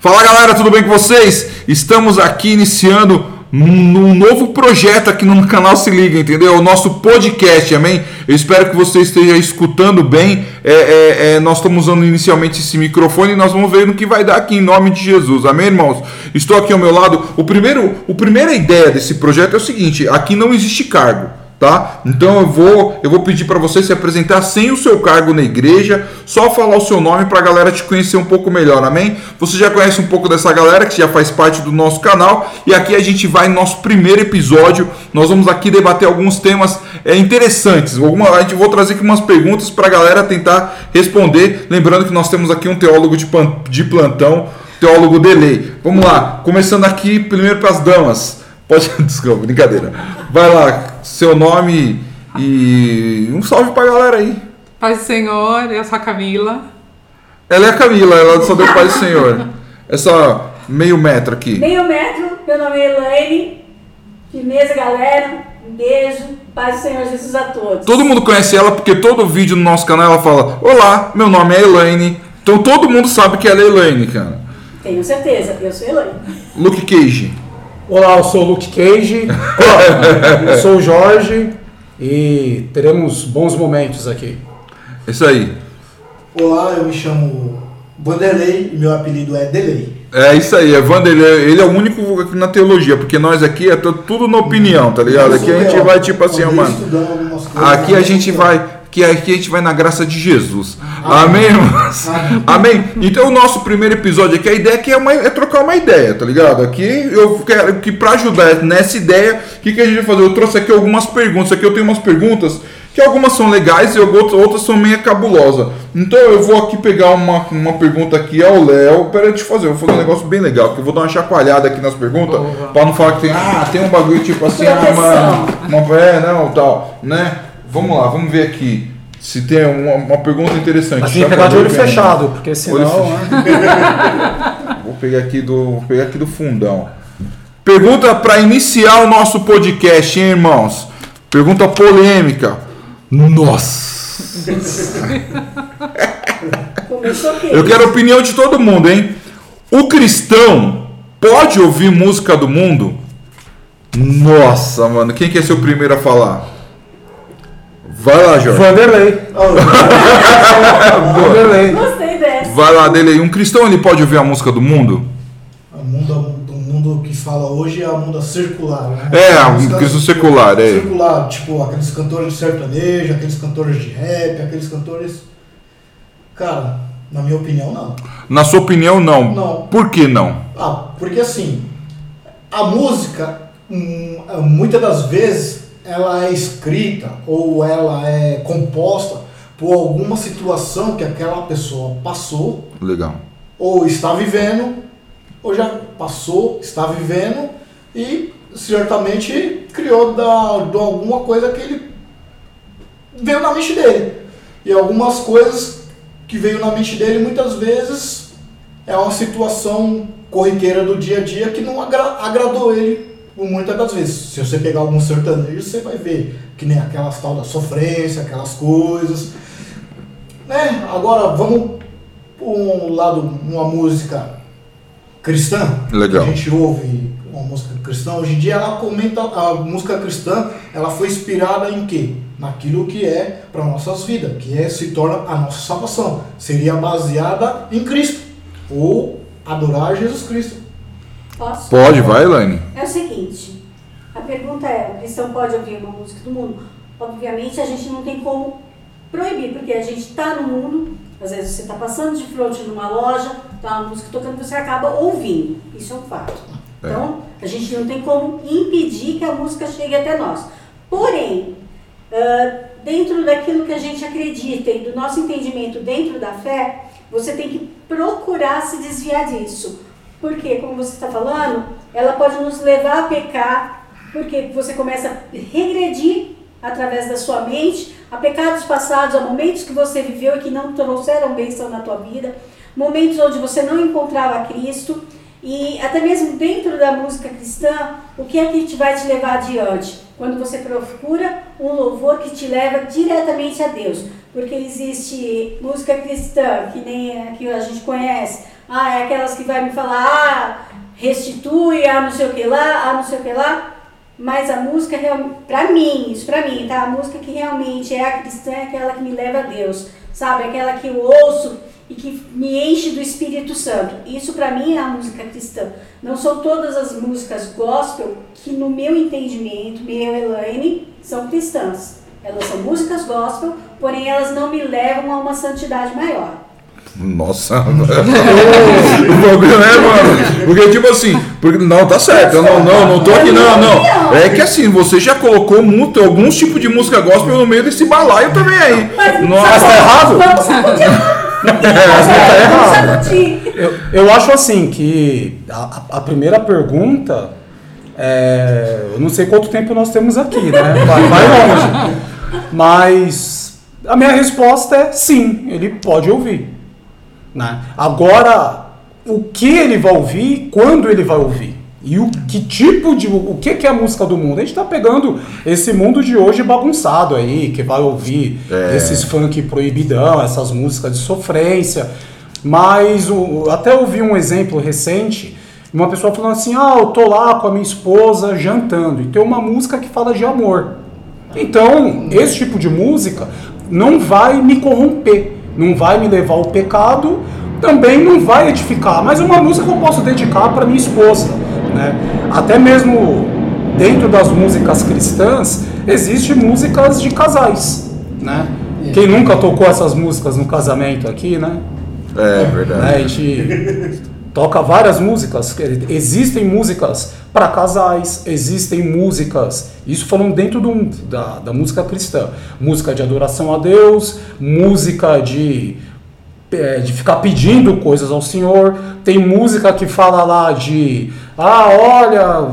Fala galera, tudo bem com vocês? Estamos aqui iniciando um novo projeto aqui no canal Se Liga, entendeu? O nosso podcast, amém? Eu espero que você esteja escutando bem. É, é, é, nós estamos usando inicialmente esse microfone e nós vamos ver no que vai dar aqui em nome de Jesus, amém, irmãos? Estou aqui ao meu lado. O primeiro, o primeira ideia desse projeto é o seguinte: aqui não existe cargo tá? Então eu vou, eu vou pedir para você se apresentar sem o seu cargo na igreja, só falar o seu nome para a galera te conhecer um pouco melhor, amém? Você já conhece um pouco dessa galera que já faz parte do nosso canal e aqui a gente vai no nosso primeiro episódio. Nós vamos aqui debater alguns temas é, interessantes. Alguma, a gente vou trazer aqui umas perguntas para a galera tentar responder. Lembrando que nós temos aqui um teólogo de, de plantão, teólogo delay. Vamos lá, começando aqui primeiro para as damas. Pode, desculpa, brincadeira. Vai lá, seu nome e um salve pra galera aí. Paz do Senhor, eu sou a Camila. Ela é a Camila, ela só deu Paz do Senhor. Essa meio metro aqui. Meio metro, meu nome é Elaine. Firmeza, galera. Um beijo. Paz do Senhor Jesus a todos. Todo mundo conhece ela porque todo vídeo no nosso canal ela fala: Olá, meu nome é Elaine. Então todo mundo sabe que ela é Elaine, cara. Tenho certeza, eu sou Elaine. Luke Cage. Olá, eu sou o Luke Cage. eu sou o Jorge e teremos bons momentos aqui. Isso aí. Olá, eu me chamo Vanderlei e meu apelido é Delay. É isso aí, é Vanderlei. Ele é o único aqui na teologia, porque nós aqui é tudo na opinião, tá ligado? Aqui a gente vai tipo assim, mano. Aqui a gente vai que aqui a gente vai na graça de Jesus. Amém, irmãos? Amém? Então o nosso primeiro episódio aqui, a ideia aqui é, uma, é trocar uma ideia, tá ligado? Aqui eu quero que para ajudar nessa ideia, o que, que a gente vai fazer? Eu trouxe aqui algumas perguntas. Aqui eu tenho umas perguntas que algumas são legais e outras são meio cabulosas. Então eu vou aqui pegar uma, uma pergunta aqui ao Léo. Pera te fazer, eu vou fazer um negócio bem legal, que eu vou dar uma chacoalhada aqui nas perguntas, para não falar que tem, ah, tem um bagulho tipo assim, ah, mano, uma, é, não, tal, né? Vamos lá, vamos ver aqui se tem uma, uma pergunta interessante. Mas tem que pegar de olho fechado, porque senão. Né? vou pegar aqui do, vou pegar aqui do fundão. Pergunta para iniciar o nosso podcast, hein, irmãos? Pergunta polêmica. Nossa! Eu quero a opinião de todo mundo, hein? O cristão pode ouvir música do mundo? Nossa, mano, quem quer ser o primeiro a falar? Vai lá, Jorge. Vanderlei. Vanderlei. Gostei dessa. Vai lá, dele. Um cristão ele pode ouvir a música do mundo? O mundo, do mundo que fala hoje é a música circular, né? É, a música secular, é. Circular, tipo aqueles cantores de sertanejo, aqueles cantores de rap, aqueles cantores. Cara, na minha opinião, não. Na sua opinião, não? Não. Por que não? Ah, porque assim, a música, hum, muitas das vezes, ela é escrita ou ela é composta por alguma situação que aquela pessoa passou. Legal. Ou está vivendo, ou já passou, está vivendo e certamente criou da, de alguma coisa que ele veio na mente dele. E algumas coisas que veio na mente dele muitas vezes é uma situação corriqueira do dia a dia que não agra agradou ele muitas das vezes. Se você pegar algum sertanejo, você vai ver que nem aquelas tal da sofrência, aquelas coisas. Né? Agora vamos por um lado, uma música cristã. Legal. A gente ouve uma música cristã. Hoje em dia ela comenta a música cristã, ela foi inspirada em quê? Naquilo que é para nossas vidas, que é se torna a nossa salvação. Seria baseada em Cristo ou adorar Jesus Cristo. Posso? Pode, vai, Elaine. É o seguinte, a pergunta é, o cristão pode ouvir uma música do mundo? Obviamente a gente não tem como proibir, porque a gente está no mundo, às vezes você está passando de frente numa loja, está uma música tocando, você acaba ouvindo. Isso é um fato. É. Então, a gente não tem como impedir que a música chegue até nós. Porém, uh, dentro daquilo que a gente acredita e do nosso entendimento dentro da fé, você tem que procurar se desviar disso. Porque, como você está falando, ela pode nos levar a pecar, porque você começa a regredir através da sua mente a pecados passados, a momentos que você viveu e que não trouxeram bênção na tua vida, momentos onde você não encontrava Cristo, e até mesmo dentro da música cristã, o que é que te vai te levar adiante? Quando você procura um louvor que te leva diretamente a Deus. Porque existe música cristã, que nem a que a gente conhece, Ah, é aquelas que vai me falar, ah, restitui, ah, não sei o que lá, ah, não sei o que lá. Mas a música, pra mim, isso pra mim, tá? A música que realmente é a cristã é aquela que me leva a Deus, sabe? Aquela que eu ouço e que me enche do Espírito Santo. Isso pra mim é a música cristã. Não são todas as músicas gospel que, no meu entendimento, meu Elaine, são cristãs. Elas são músicas gospel, porém elas não me levam a uma santidade maior. Nossa, o bagulho é, mano. Porque, tipo assim, porque, não, tá certo. Eu não, não, não tô aqui, não, não. É que assim, você já colocou muito, alguns tipos de música gospel no meio desse balaio também aí. Nossa, tá errado? Sacudir. tá. Eu, eu acho assim que a, a primeira pergunta é, eu não sei quanto tempo nós temos aqui, né? Vai, vai longe. Mas a minha resposta é sim, ele pode ouvir. Né? Agora, o que ele vai ouvir, quando ele vai ouvir? E o que tipo de. O que, que é a música do mundo? A gente tá pegando esse mundo de hoje bagunçado aí, que vai ouvir É. esses funk proibidão, essas músicas de sofrência. Mas o, até ouvi um exemplo recente, uma pessoa falando assim: ah, eu tô lá com a minha esposa jantando, e tem uma música que fala de amor. Então, esse tipo de música não vai me corromper, não vai me levar ao pecado, também não vai edificar, mas é uma música que eu posso dedicar para minha esposa, né? Até mesmo dentro das músicas cristãs, existem músicas de casais, né? Quem nunca tocou essas músicas no casamento aqui, né? É Né, verdade. A gente toca várias músicas. Existem músicas para casais, existem músicas. Isso falando dentro do, da, da música cristã. Música de adoração a Deus, música de, é, de ficar pedindo coisas ao Senhor. Tem música que fala lá de ah, olha,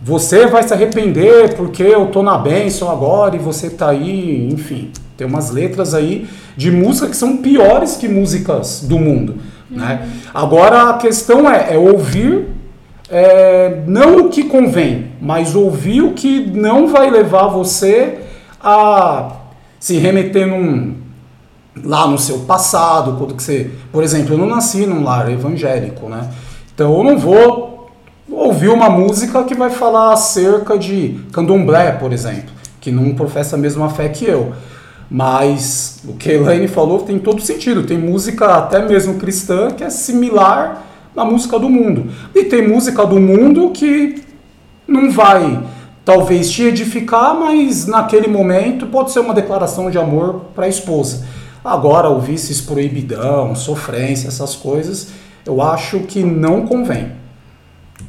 você vai se arrepender porque eu tô na bênção agora e você tá aí, enfim. Tem umas letras aí de música que são piores que músicas do mundo. Né? Agora a questão é, é ouvir é, não o que convém, mas ouvir o que não vai levar você a se remeter num, lá no seu passado, quando que você, por exemplo, eu não nasci num lar evangélico, né? Então eu não vou ouvir uma música que vai falar acerca de candomblé, por exemplo, que não professa a mesma fé que eu. Mas o que a Elaine falou tem todo sentido. Tem música até mesmo cristã que é similar na música do mundo. E tem música do mundo que não vai talvez te edificar, mas naquele momento pode ser uma declaração de amor para a esposa. Agora, ouvir esses proibidão, sofrência, essas coisas, eu acho que não convém.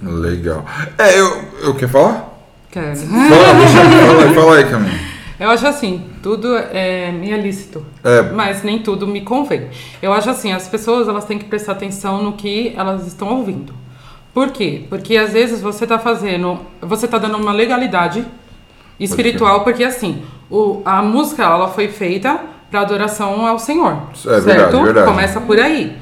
Legal. É, eu, eu quer falar? Quero. Fala, deixa eu falar, fala aí, Camila. Eu acho assim, tudo é me é lícito, É. mas nem tudo me convém. Eu acho assim, as pessoas elas têm que prestar atenção no que elas estão ouvindo. Por quê? Porque às vezes você está fazendo, você está dando uma legalidade espiritual, porque assim, o, a música ela foi feita para adoração ao Senhor, É certo? verdade, verdade. Começa por aí.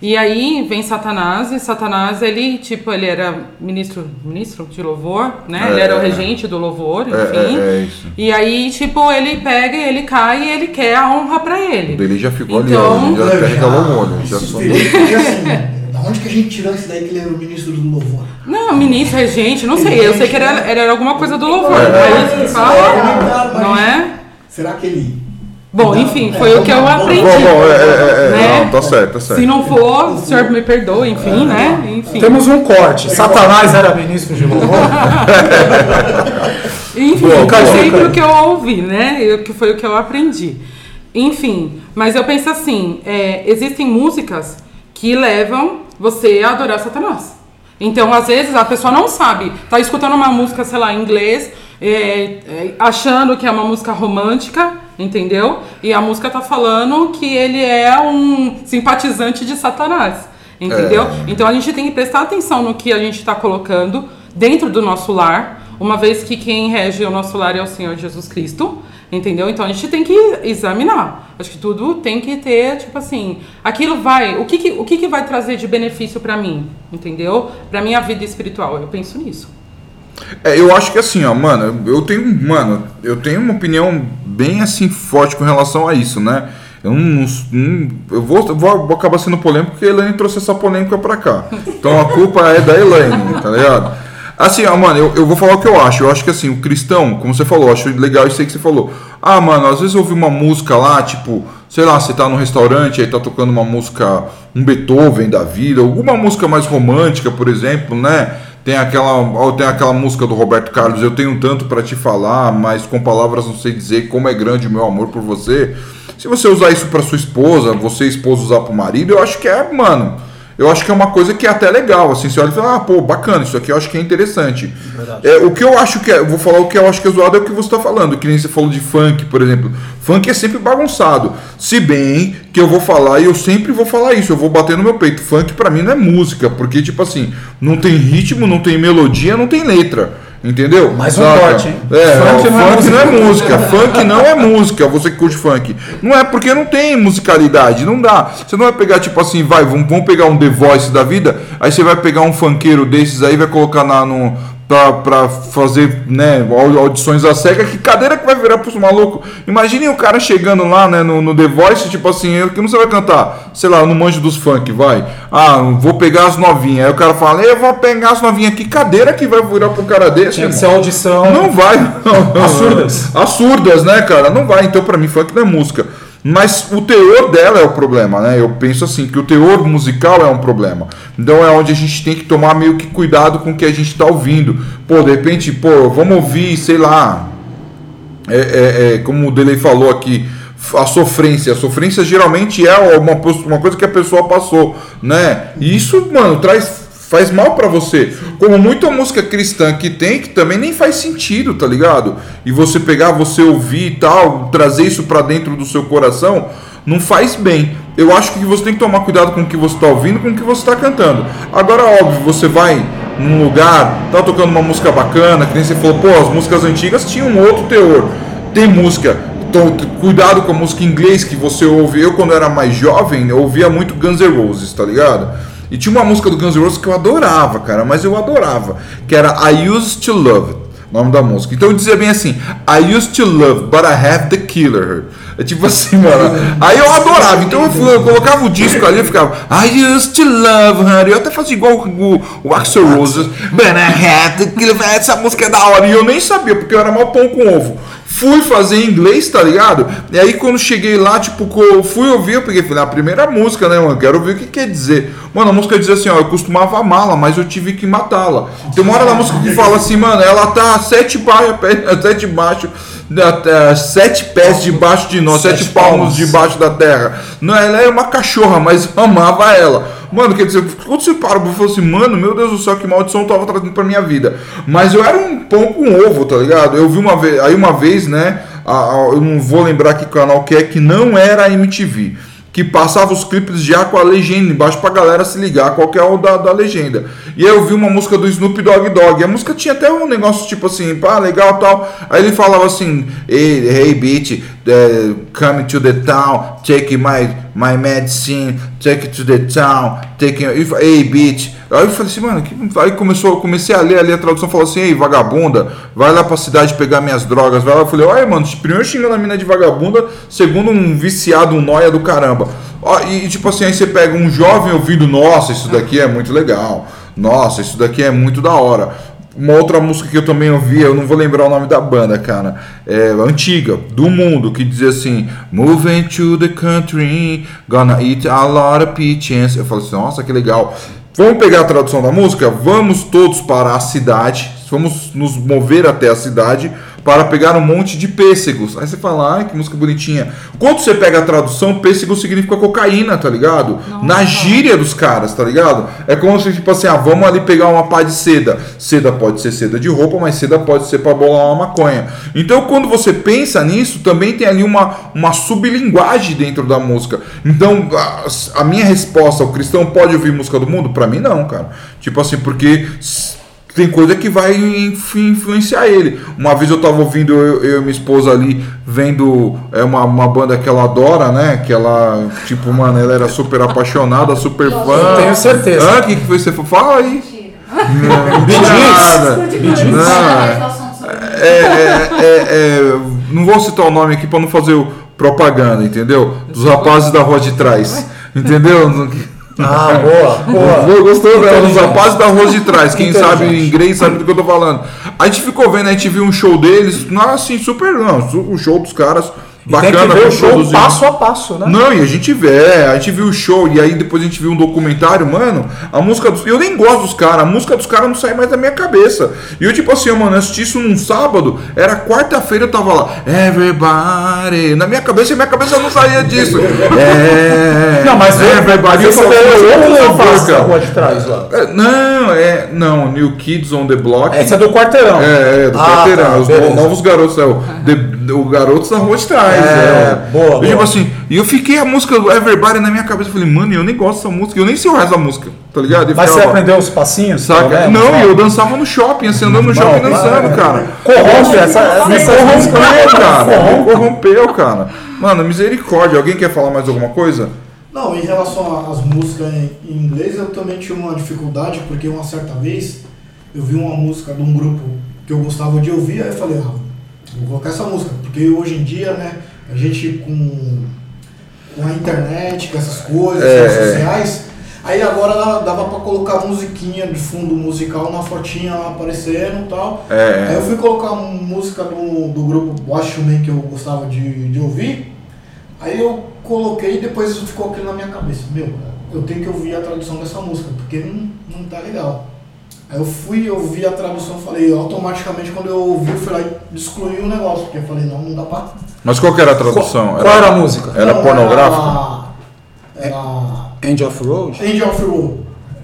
E aí vem Satanás, e Satanás, ele, tipo, ele era ministro, ministro de louvor, né? É, ele era o é. regente do louvor, É, enfim. é, é isso. E aí, tipo, ele pega, ele cai e ele quer a honra pra ele. dele já ficou Então- ali, ó. Já carregava o molho. Já e assim, onde que a gente tirou isso daí que ele era o ministro do louvor? Não, ministro, regente, não sei. Eu sei que era, era alguma coisa do louvor. É. é isso que Isso, fala? é, mas- Não é? Será que ele. Bom, Não, enfim, é, foi o que eu aprendi. Bom, bom, é, é, é, Né? não, tá certo, tá certo. Se não for, o senhor me perdoa, enfim, né? Enfim. Temos um corte. Satanás era ministro de louvor. Enfim, Boa, foi boa. sempre o que eu ouvi, né? Eu, que foi o que eu aprendi. Enfim, mas eu penso assim, é, existem músicas que levam você a adorar Satanás. Então, às vezes, a pessoa não sabe, tá escutando uma música, sei lá, em inglês, é, é, achando que é uma música romântica, entendeu? E a música tá falando que ele é um simpatizante de Satanás, entendeu? É. Então a gente tem que prestar atenção no que a gente está colocando dentro do nosso lar, uma vez que quem rege o nosso lar é o Senhor Jesus Cristo, entendeu? Então a gente tem que examinar. Acho que tudo tem que ter, tipo assim, aquilo vai, o que que, o que, que vai trazer de benefício para mim, entendeu? Para minha vida espiritual. Eu penso nisso. É, eu acho que assim, ó, mano, eu tenho, mano, eu tenho uma opinião bem assim forte com relação a isso, né? Eu, não, não- eu vou, vou, acabar sendo polêmico porque a Elaine trouxe essa polêmica pra cá. Então a culpa é da Elaine, tá ligado? Assim, ó, mano, eu, eu vou falar o que eu acho. Eu acho que assim, o cristão, como você falou, acho legal isso aí que você falou. Ah, mano, às vezes eu ouvi uma música lá, tipo, sei lá, você tá num restaurante, aí tá tocando uma música, um Beethoven da vida, alguma música mais romântica, por exemplo, né? Tem aquela, tem aquela música do Roberto Carlos, eu tenho tanto pra te falar, mas com palavras não sei dizer como é grande o meu amor por você. Se você usar isso pra sua esposa, você esposa usar pro marido, eu acho que é, mano, eu acho que é uma coisa que é até legal, assim, você olha e fala, ah, pô, bacana, isso aqui eu acho que é interessante. É, o que eu acho que é, vou falar o que eu acho que é zoado é o que você está falando, que nem você falou de funk, por exemplo. Funk é sempre bagunçado. Se bem que eu vou falar, e eu sempre vou falar isso, eu vou bater no meu peito. Funk pra mim não é música, porque, tipo assim, não tem ritmo, não tem melodia, não tem letra. Entendeu? Mais um Saca? corte, hein? É, Funk funk, não é não é música. funk não é música. Você que curte funk. Não é porque não tem musicalidade. Não dá. Você não vai pegar, tipo assim, vai, vamos, vamos pegar um The Voice da vida. Aí você vai pegar um funkeiro desses aí, vai colocar na, no, pra, pra fazer né, au- audições à cega. Que cadeira que vai virar pros malucos? Imaginem o cara chegando lá né, no, no The Voice, tipo assim, eu- que não você vai cantar? Sei lá, no manjo dos funk, vai. Ah, vou pegar as novinhas. Aí o cara fala, eu vou pegar as novinhas. Que cadeira que vai virar pro cara desse? Tinha que ser audição. Não vai. Absurdas. Absurdas, né, cara? Não vai. Então, pra mim, funk não é música. Mas o teor dela é o problema, né? Eu penso assim, que o teor musical é um problema. Então é onde a gente tem que tomar meio que cuidado com o que a gente tá ouvindo. Pô, de repente, pô, vamos ouvir, sei lá. É, é, é, como o Delay falou aqui, a sofrência. A sofrência geralmente é uma, uma coisa que a pessoa passou, né? E isso, mano, traz faz mal pra você. Como muita música cristã que tem, que também nem faz sentido, tá ligado? E você pegar, você ouvir e tal, trazer isso pra dentro do seu coração, não faz bem. Eu acho que você tem que tomar cuidado com o que você tá ouvindo, com o que você tá cantando. Agora, óbvio, você vai num lugar, tá tocando uma música bacana, que nem você falou, pô, as músicas antigas tinham um outro teor. Tem música. Então, cuidado com a música inglês que você ouve. Eu, quando era mais jovem, eu ouvia muito Guns N' Roses, tá ligado? E tinha uma música do Guns N' Roses que eu adorava, cara, mas eu adorava, que era I Used to Love It, nome da música. Então eu dizia bem assim: I used to love, but I have the killer. É tipo assim, mano. Aí eu adorava. Então eu, fui- eu colocava o disco ali e ficava I used to love her. Eu até fazia igual o, o Axel Roses. But. Essa música é da hora. E eu nem sabia, porque eu era mal pão com ovo. Fui fazer em inglês, tá ligado? E aí quando cheguei lá, tipo, fui ouvir, eu peguei, falei, a primeira música, né, mano? Quero ouvir o que quer dizer. Mano, a música diz assim, ó, eu costumava amá-la, mas eu tive que matá-la. Tem uma hora da música que fala assim, mano, ela tá sete baixo, sete baixo, sete pés debaixo de nós, sete, Sete palmos debaixo da terra. Não, ela era uma cachorra, mas amava ela. Mano, quer dizer, quando você para e fala assim, mano, meu Deus do céu, que maldição eu tava trazendo pra minha vida. Mas eu era um pão com ovo, tá ligado? Eu vi uma vez, aí uma vez, né, a- a- eu não vou lembrar que canal que é, que não era a MTV. Que passava os clipes já com a legenda embaixo pra galera se ligar qual que é o da, da legenda. E aí eu vi uma música do Snoop Dogg Dogg. A música tinha até um negócio tipo assim, pá, legal tal. Aí ele falava assim, hey, hey bitch, eh, come to the town, take my, my medicine, take it to the town, take it, hey bitch. Aí eu falei assim, mano, que... aí começou, eu comecei a ler ali a tradução, falou assim, ei, vagabunda, vai lá pra cidade pegar minhas drogas, vai lá. Eu falei, olha, mano, primeiro xingando a mina de vagabunda, segundo um viciado, um noia do caramba. E, tipo assim, aí você pega um jovem ouvindo, nossa, isso daqui é muito legal, nossa, isso daqui é muito da hora. Uma outra música que eu também ouvi, eu não vou lembrar o nome da banda, cara, é antiga, do mundo, que dizia assim: Moving to the country, gonna eat a lot of peaches. Eu falei assim: nossa, que legal. Vamos pegar a tradução da música? Vamos todos para a cidade, vamos nos mover até a cidade para pegar um monte de pêssegos. Aí você fala, ai que música bonitinha. Quando você pega a tradução, pêssego significa cocaína, tá ligado? Na gíria dos caras, tá ligado? É como se, tipo assim, ah, vamos ali pegar uma pá de seda. Seda pode ser seda de roupa, mas seda pode ser para bolar uma maconha. Então, quando você pensa nisso, também tem ali uma, uma sublinguagem dentro da música. Então, a, a minha resposta, o cristão pode ouvir música do mundo? Pra mim, não, cara. Tipo assim, porque tem coisa que vai inf- influenciar ele. Uma vez eu tava ouvindo, eu, eu e minha esposa ali, vendo é uma, uma banda que ela adora, né? Que ela, tipo, mano, ela era super apaixonada, super fã. Tenho certeza. Ah, o que, que foi você falou? Fala aí. Não, Bee nada. Gees. Não, é, é, é, é, não vou citar o nome aqui para não fazer o, propaganda, entendeu? Dos rapazes da rua de trás. Entendeu? Ah, boa, boa. Gostou dela? Os Inteligente. rapazes da rua de trás. Quem Inteligente. sabe inglês sabe do que eu tô falando. A gente ficou vendo, a gente viu um show deles, não assim, super não. O show dos caras, E tem bacana. que ver o show produzido. passo a passo, né? Não, e a gente vê, é, a gente viu o show, e aí depois a gente viu um documentário, mano, a música dos. Eu nem gosto dos caras, a música dos caras não sai mais da minha cabeça. E eu, tipo assim, mano, eu assisti isso num sábado, era quarta-feira, eu tava lá, everybody. Na minha cabeça, e minha cabeça não saía disso. É. Não, mas everybody. Eu falei, é "Você outro tá da louca." rua de trás lá. É, Não, é. Não, New Kids on the Block. Essa é do quarteirão. É, é, do Ah, quarteirão, tá, os beleza. no- novos garotos, é, o, the- o garotos da rua de trás. É, é. boa, Eu, boa. tipo assim, e eu fiquei a música do Everybody na minha cabeça, eu falei, mano, eu nem gosto dessa música, eu nem sei o resto da música, tá ligado? E Mas você ficava, aprendeu os passinhos? Saca? menos, Não, né? e eu dançava no shopping, assim, andando no shopping dançando, cara. Corrompe essa, Me essa corrompeu, cara. Corrompeu, cara. Mano, misericórdia. Alguém quer falar mais alguma coisa? Não, em relação às músicas em inglês, eu também tive uma dificuldade, porque uma certa vez eu vi uma música de um grupo que eu gostava de ouvir, aí eu falei, ah, vou colocar essa música, porque hoje em dia, né, a gente com, com a internet, com essas coisas, É, redes é. sociais, aí agora dava- pra colocar musiquinha de fundo musical na fotinha lá aparecendo e tal. É, Aí é. eu fui colocar uma música do, do grupo Watch Man que eu gostava de, de ouvir. Aí eu coloquei e depois ficou aquilo na minha cabeça. Meu, eu tenho que ouvir a tradução dessa música, porque não, não tá legal. Aí eu fui, eu vi a tradução e falei, automaticamente quando eu ouvi, eu fui lá e excluí o negócio, porque eu falei, não, não dá pra. Mas qual que era a tradução? Qual era a música? Era não, pornográfica? Era. era End of Road? Angel of Road.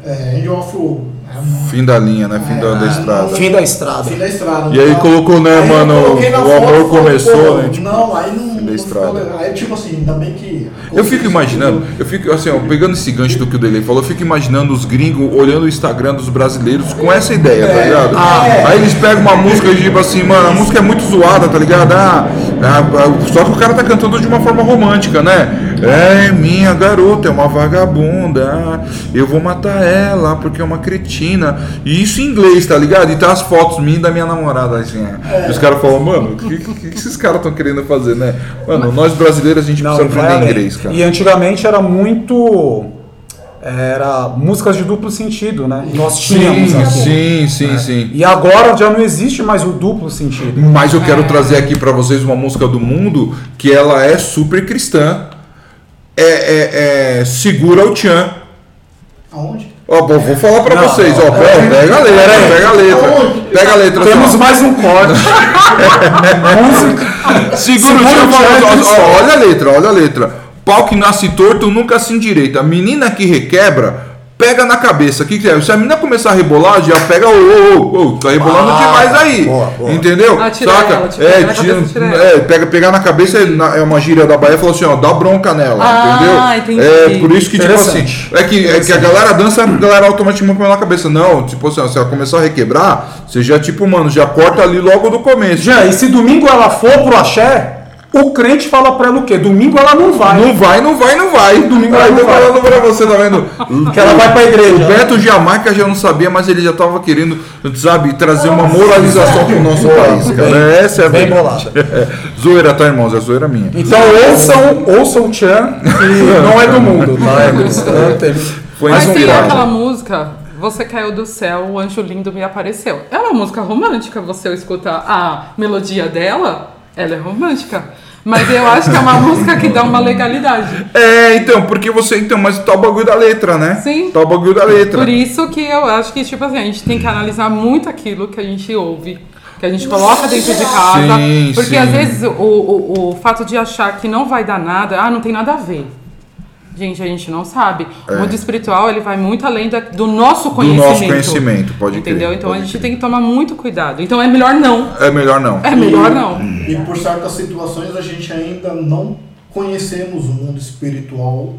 É, Angel of Road. É Fim da linha, né? Fim da, da É, estrada. Fim da estrada. Fim da estrada. E aí Então, colocou, né, aí mano, o amor começou, né, tipo, não, aí não. Estrada. Aí, tipo assim, ainda bem que. Eu fico imaginando, eu fico assim, ó, pegando esse gancho do que o Delay falou, eu fico imaginando os gringos olhando o Instagram dos brasileiros com essa ideia, tá ligado? é. Aí eles pegam uma música e tipo assim, mano, a música é muito zoada, tá ligado? Ah, ah, ah, só que o cara tá cantando de uma forma romântica, né? É, minha garota é uma vagabunda, eu vou matar ela porque é uma cretina. E isso em inglês, tá ligado? E tá as fotos minhas e da minha namorada, assim. ó. E os caras falam, mano, o que, que, que esses caras estão querendo fazer, né? Mano, nós brasileiros a gente Não, precisa aprender além. inglês, cara. E antigamente era muito. Era músicas de duplo sentido, né? Nós tínhamos Sim, aqui. sim, sim, sim. E agora já não existe mais o duplo sentido. Mas eu quero trazer aqui pra vocês uma música do mundo que ela é super cristã. É, é, é Segura o Tchan. Aonde? Ó, vou, vou falar pra Não, vocês, ó. não, Pega, a letra, pega a letra. Pega a letra. Temos assim, ó. mais um corte. Segura o Segura Tchan. o Olha a letra, olha a letra. Pau que nasce torto nunca se endireita. Menina que requebra. Pega na cabeça, o que, que é? Se a menina começar a rebolar, já pega, ô, ô, ô, tá rebolando Ah, demais aí. boa, boa. Entendeu? Ah, tira Saca? ela, tira é, ela, tira- cabeça, tira ela. é, pega, pegar na cabeça é é uma gíria da Bahia e falou assim, ó, dá bronca nela, Ah, entendeu? entendi. É por isso que, tipo assim, é que, é que a galera dança, a galera automaticamente põe na cabeça. Não, tipo assim, ó, se ela começar a requebrar, você já, tipo, mano, já corta ali logo do começo. Já, e se domingo ela for pro axé, o crente fala pra ela o quê? Domingo ela não vai. Não vai, não vai, não vai. Domingo Vai, eu tô não vai. falando pra você, tá vendo? Que ela vai pra igreja. O Beto Jamaica já não sabia, mas ele já tava querendo, sabe, trazer uma moralização pro nosso país, cara. Essa é a bem. É. Zoeira, tá, irmãos? É zoeira minha. Então ouçam, ouçam o Tchan, que não é do mundo, tá? É cristão. tem- Foi Mas tem aquela música, Você Caiu do Céu, o Anjo Lindo Me Apareceu. É uma música romântica, você escuta a melodia dela, ela é romântica. Mas eu acho que é uma música que dá uma legalidade. É, então, porque você. Então, mas tá o bagulho da letra, né? Sim. Tá o bagulho da letra. Por isso que eu acho que, tipo assim, a gente tem que analisar muito aquilo que a gente ouve. Que a gente coloca dentro de casa. Sim, porque sim. às vezes o, o, o fato de achar que não vai dar nada, ah, não tem nada a ver. Gente, a gente não sabe. O mundo espiritual, ele vai muito além da- do nosso É. Do conhecimento. nosso conhecimento, pode crer, Entendeu? Então pode a gente tem que tomar muito cuidado. Então é melhor não. É melhor não. É melhor não. E por certas situações a gente ainda não conhecemos o mundo espiritual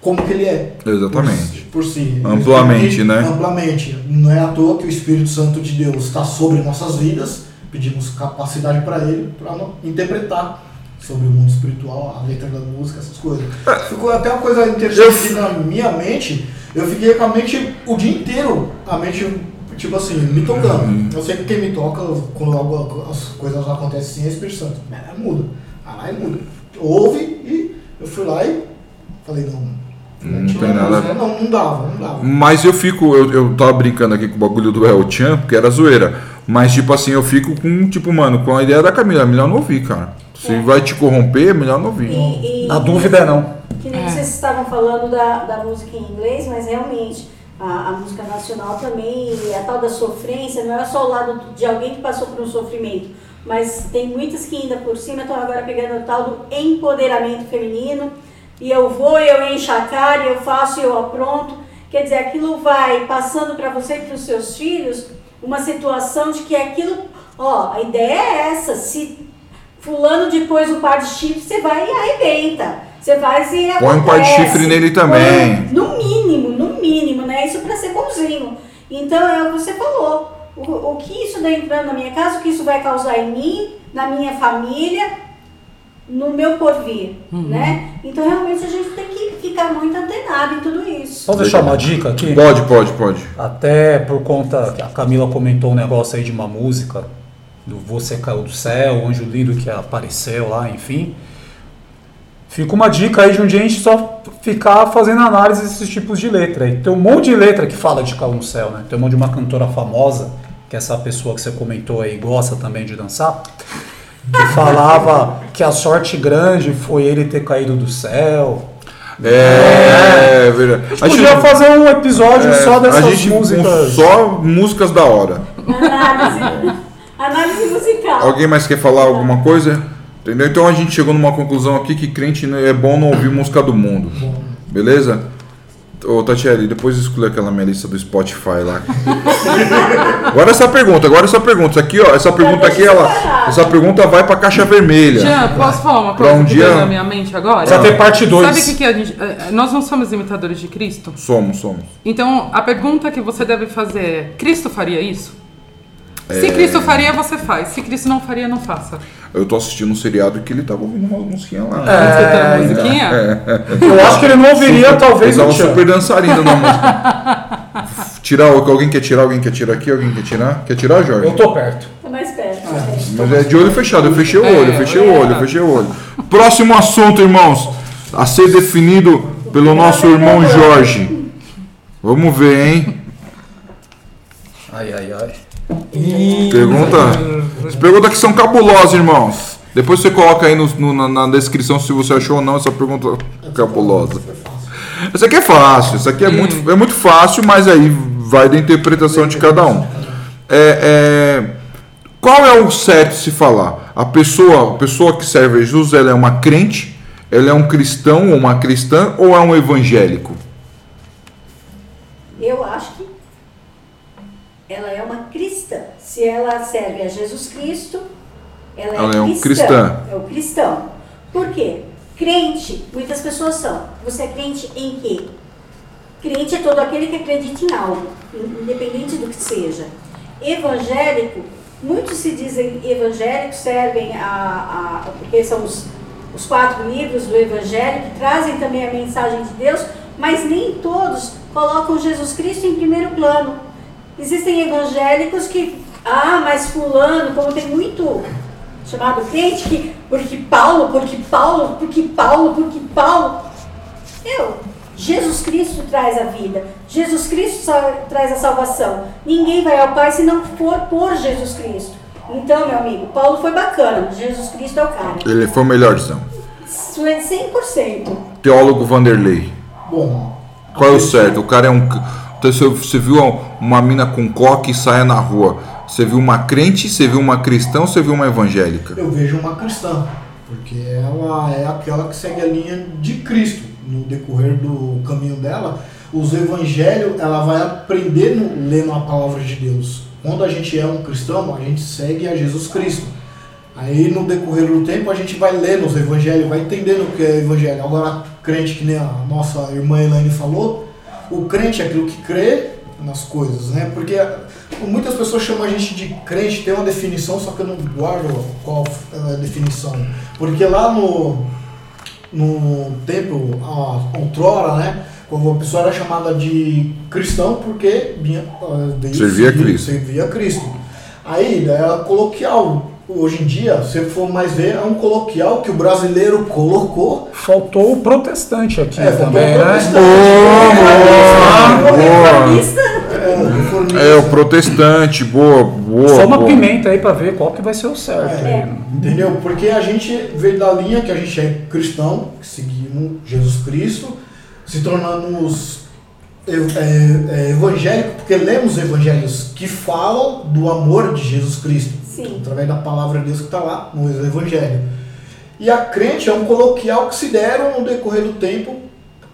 como que ele é. Exatamente. Por, por si. Amplamente, E- né? Amplamente. Não é à toa que o Espírito Santo de Deus está sobre nossas vidas. Pedimos capacidade para ele para interpretar sobre o mundo espiritual, a letra da música, essas coisas. Ficou até uma coisa interessante na minha mente, eu fiquei com a mente o dia inteiro, a mente tipo assim, me tocando. Eu sei que quem me toca quando algo, as coisas acontecem assim é Espírito Santo. Mas muda. Ah, lá e muda. ouve e eu fui lá e falei, não. Não tinha tem nada. música, Não, não dava, não dava. Mas eu fico, eu, eu tava brincando aqui com o bagulho do El Chan, porque era zoeira. Mas, tipo assim, eu fico com, tipo, mano, com a ideia da Camila, é melhor não ouvir, cara. Se vai te corromper, é melhor não ouvir. E, e- Na dúvida é não. Que nem É. vocês estavam falando da, da música em inglês, mas realmente a, a música nacional também, e a tal da sofrência, não é só o lado de alguém que passou por um sofrimento, mas tem muitas que ainda por cima estão agora pegando o tal do empoderamento feminino, e eu vou, eu encho a cara, eu faço, eu apronto. Quer dizer, aquilo vai passando para você e para os seus filhos uma situação de que aquilo, ó, a ideia é essa, se fulano depois um par de chifres, você vai e arrebenta. Você vai e Põe um par de acontece. chifre nele também. Põe, No mínimo, no mínimo, né? Isso para ser bonzinho. Então é o que você falou. O, o que isso daí entrando na minha casa, o que isso vai causar em mim, na minha família, no meu porvir, né? Então realmente a gente tem que ficar muito antenado em tudo isso. Posso deixar uma dica aqui? Pode, pode, pode. Até por conta que a Camila comentou um negócio aí de uma música, do Você Caiu do Céu, o Anjo Lindo que apareceu lá, enfim. Fica uma dica aí de um dia a gente só ficar fazendo análise desses tipos de letra. aí. Tem um monte de letra que fala de Caiu no Céu, né? Tem um monte de uma cantora famosa, que é essa pessoa que você comentou aí gosta também de dançar, que falava que a sorte grande foi ele ter caído do céu. É, é verdade. A gente podia fazer um episódio só a dessas gente músicas. Só músicas da hora. Análise, análise musical. Alguém mais quer falar alguma coisa? Entendeu? Então a gente chegou numa conclusão aqui que crente né, é bom não ouvir música do mundo. Beleza? Ô Tatiele, depois escolhe aquela minha lista do Spotify lá. agora essa pergunta, agora essa pergunta. Isso aqui, ó, essa pergunta aqui, ela, essa pergunta vai pra caixa vermelha. Jean, posso falar uma Pra coisa um que dia- na minha mente agora? Precisa ter parte 2. Sabe o que, que a gente. eh, Nós não somos imitadores de Cristo? Somos, somos. Então, a pergunta que você deve fazer é: Cristo faria isso? É. Se Cristo faria, você faz. Se Cristo não faria, não faça. Eu tô assistindo um seriado que ele tava ouvindo uma musiquinha lá. A então. musiquinha? Eu acho que ele não ouviria, talvez, Ele tava Tchan. super dançarino na música. Tirar, o- alguém quer tirar, alguém quer tirar aqui, alguém quer tirar? Quer tirar, Jorge? Eu tô perto. Tá mais perto. né? Mas é de olho fechado, eu fechei o olho, eu fechei o olho, fechei o olho. Próximo assunto, irmãos, a ser definido pelo nosso irmão Jorge. Vamos ver, hein? Ai, ai, ai. Pergunta. As perguntas que são cabulosas, irmãos. Depois você coloca aí no- no- na, na descrição se você achou ou não essa pergunta cabulosa. Essa aqui é fácil, essa aqui é muito, é muito fácil, mas aí vai da interpretação de cada um. É, é, qual é o certo se falar? A pessoa, a pessoa que serve a Jesus, ela é uma crente, ela é um cristão ou uma cristã ou é um evangélico? Eu acho que ela é uma cristã. Se ela serve a Jesus Cristo, ela é, Ela é um cristã. cristã. É o cristão. Por quê? Crente, muitas pessoas são. Você é crente em quê? Crente é todo aquele que acredita em algo, independente do que seja. Evangélico, muitos se dizem evangélicos, servem a. a porque são os, os quatro livros do Evangelho que trazem também a mensagem de Deus, mas nem todos colocam Jesus Cristo em primeiro plano. Existem evangélicos que, ah, mas fulano, como tem muito chamado crente, que porque Paulo, porque Paulo, porque Paulo, porque Paulo. Eu, Jesus Cristo traz a vida, Jesus Cristo traz a salvação. Ninguém vai ao Pai se não for por Jesus Cristo. Então, meu amigo, Paulo foi bacana, Jesus Cristo é o cara. Ele foi o melhorzão. Isso é 100%. Teólogo Vanderlei. Bom. Qual é o certo? O cara é um. Então, você viu uma mina com coque e saia na rua. Você viu uma crente, você viu uma cristã ou você viu uma evangélica? Eu vejo uma cristã, porque ela é aquela que segue a linha de Cristo. No decorrer do caminho dela, os evangelhos, ela vai aprendendo lendo a palavra de Deus. Quando a gente é um cristão, a gente segue a Jesus Cristo. Aí no decorrer do tempo a gente vai lendo os evangelhos, vai entendendo o que é evangelho. Agora, crente, que nem a nossa irmã Elaine falou, o crente é aquilo que crê nas coisas, né? Porque muitas pessoas chamam a gente de crente, tem uma definição, só que eu não guardo qual é a definição. Porque lá no, no tempo, a- outrora, né? Quando a pessoa era chamada de cristão porque vinha, ah, Servia a Cristo. servia a Cristo. Aí, era coloquial. hoje em dia, se for mais ver, é um coloquial que o brasileiro colocou. Faltou o protestante aqui É, faltou também, o né? protestante. boa, boa. É, o reformista. É, o protestante, boa, boa. Só uma boa. pimenta aí pra ver qual que vai ser o certo. É. Entendeu? Porque a gente veio da linha que a gente é cristão, que seguimos Jesus Cristo, se tornamos ev- é, é, evangélicos, porque lemos evangelhos que falam do amor de Jesus Cristo, Sim. através da palavra de Deus que está lá no evangelho. E a crente é um coloquial que se deram no decorrer do tempo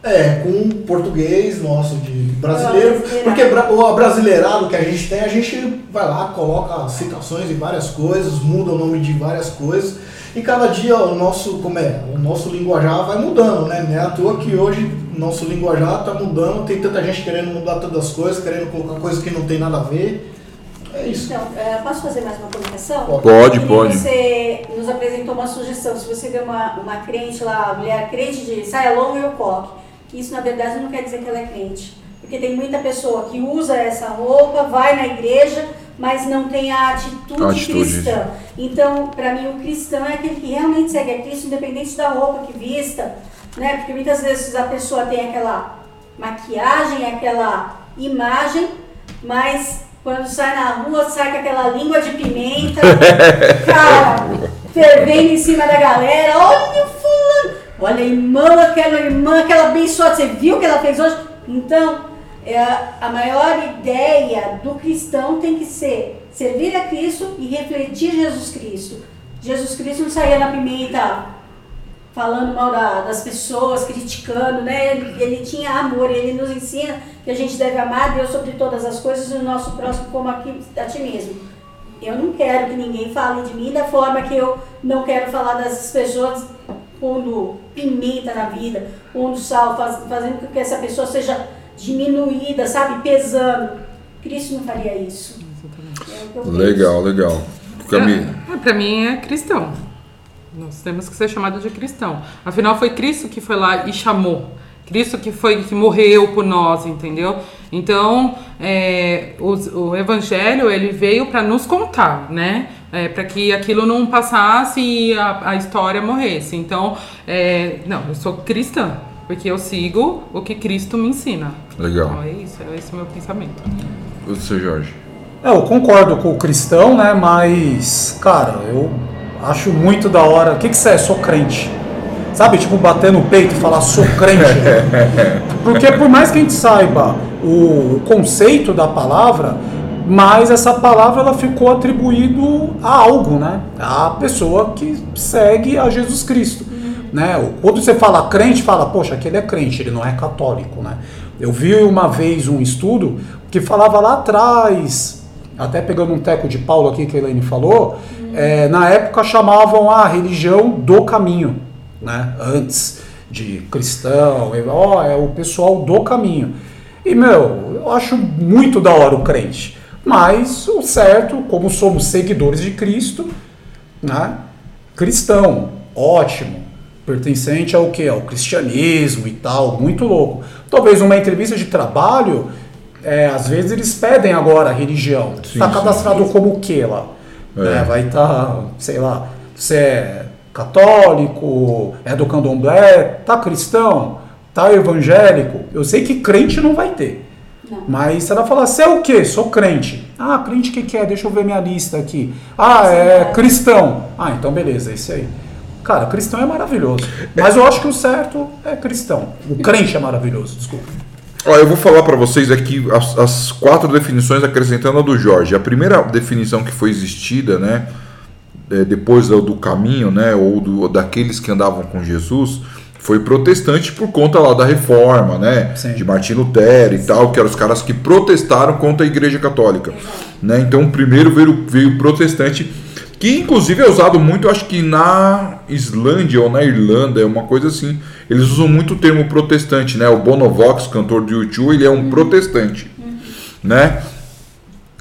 é, com o português nosso de brasileiro, porque o brasileirado que a gente tem, a gente vai lá, coloca citações em várias coisas, muda o nome de várias coisas, e cada dia o nosso, como é, o nosso linguajar vai mudando, né? Não é à toa que hoje o nosso linguajar está mudando, tem tanta gente querendo mudar todas as coisas, querendo colocar coisas que não tem nada a ver. É isso. Então, é, posso fazer mais uma comunicação? Pode, Porque pode. Você nos apresentou uma sugestão. Se você vê uma, uma crente lá, mulher crente de saia longa e o coque, isso na verdade não quer dizer que ela é crente. Porque tem muita pessoa que usa essa roupa, vai na igreja, mas não tem a atitude, A atitude. cristã. Então, para mim, o cristão é aquele que realmente segue a Cristo, independente da roupa que vista, né? Porque muitas vezes a pessoa tem aquela maquiagem, aquela imagem, mas quando sai na rua, sai com aquela língua de pimenta, cara, fervendo em cima da galera. Olha o olha irmã, aquela irmã, aquela abençoada, você viu o que ela fez hoje? Então, é, a maior ideia do cristão tem que ser servir a Cristo e refletir Jesus Cristo. Jesus Cristo não saía na pimenta falando mal da- das pessoas, criticando, né? Ele, ele tinha amor, ele nos ensina que a gente deve amar Deus sobre todas as coisas e o nosso próximo como a, ti- a ti mesmo. Eu não quero que ninguém fale de mim da forma que eu não quero falar dessas pessoas pondo pimenta na vida, pondo sal, faz- fazendo com que essa pessoa seja diminuída, sabe? Pesando. Cristo não faria isso. É o. Legal, legal. É, pra mim é cristão. Nós temos que ser chamados de cristão. Afinal, foi Cristo que foi lá e chamou. Cristo que foi que morreu por nós, entendeu? Então, é, os- o, Evangelho ele veio para nos contar, né? Para que aquilo não passasse e a, a história morresse. Então, é, não, eu sou cristã porque eu sigo o que Cristo me ensina. Legal. Então, é isso, é esse o meu pensamento. Você, Jorge. É, eu concordo com o cristão, né? Mas, cara, eu acho muito da hora. O que, que você é? Sou crente. Sabe, tipo, bater no peito e falar sou crente. Porque por mais que a gente saiba o, o conceito da palavra, mas essa palavra ela ficou atribuído a algo, né? A pessoa que segue a Jesus Cristo. Né? Quando você fala crente, fala, poxa, aquele é crente, ele não é católico, né? Eu vi uma vez um estudo que falava lá atrás, até pegando um teco de Paulo aqui que a Elaine falou, é, na época chamavam a religião do caminho, né? Antes de cristão, ó, é o pessoal do caminho. E, meu, eu acho muito da hora o crente. Mas o certo, como somos seguidores de Cristo, né? Cristão, ótimo. Pertencente ao que? Ao cristianismo e tal, muito louco. Talvez uma entrevista de trabalho, é, às vezes eles pedem agora a religião. Sim, Está sim. cadastrado como o que lá? É. Né? Vai estar, sei lá, você é católico, é do candomblé, tá cristão, tá evangélico. Eu sei que crente não vai ter. Não. Mas se ela falar, você é o quê? Sou crente. Ah, crente o que, que é? Deixa eu ver minha lista aqui. Ah, é cristão. Ah, então beleza, esse aí. Cara, cristão é maravilhoso. Mas eu acho que o certo é cristão. O crente é maravilhoso, desculpa. Ó, eu vou falar para vocês aqui as, as quatro definições acrescentando a do Jorge. A primeira definição que foi existida, né, é, depois do, do caminho, né, ou do, daqueles que andavam com Jesus, foi protestante por conta lá da reforma, né, Sim. de Martim Lutero e tal, que eram os caras que protestaram contra a Igreja Católica, né? Então, primeiro veio veio o protestante que inclusive é usado muito, acho que na Islândia ou na Irlanda, é uma coisa assim. Eles usam muito o termo protestante, né? O Bonovox, cantor do YouTube, ele é um protestante, né?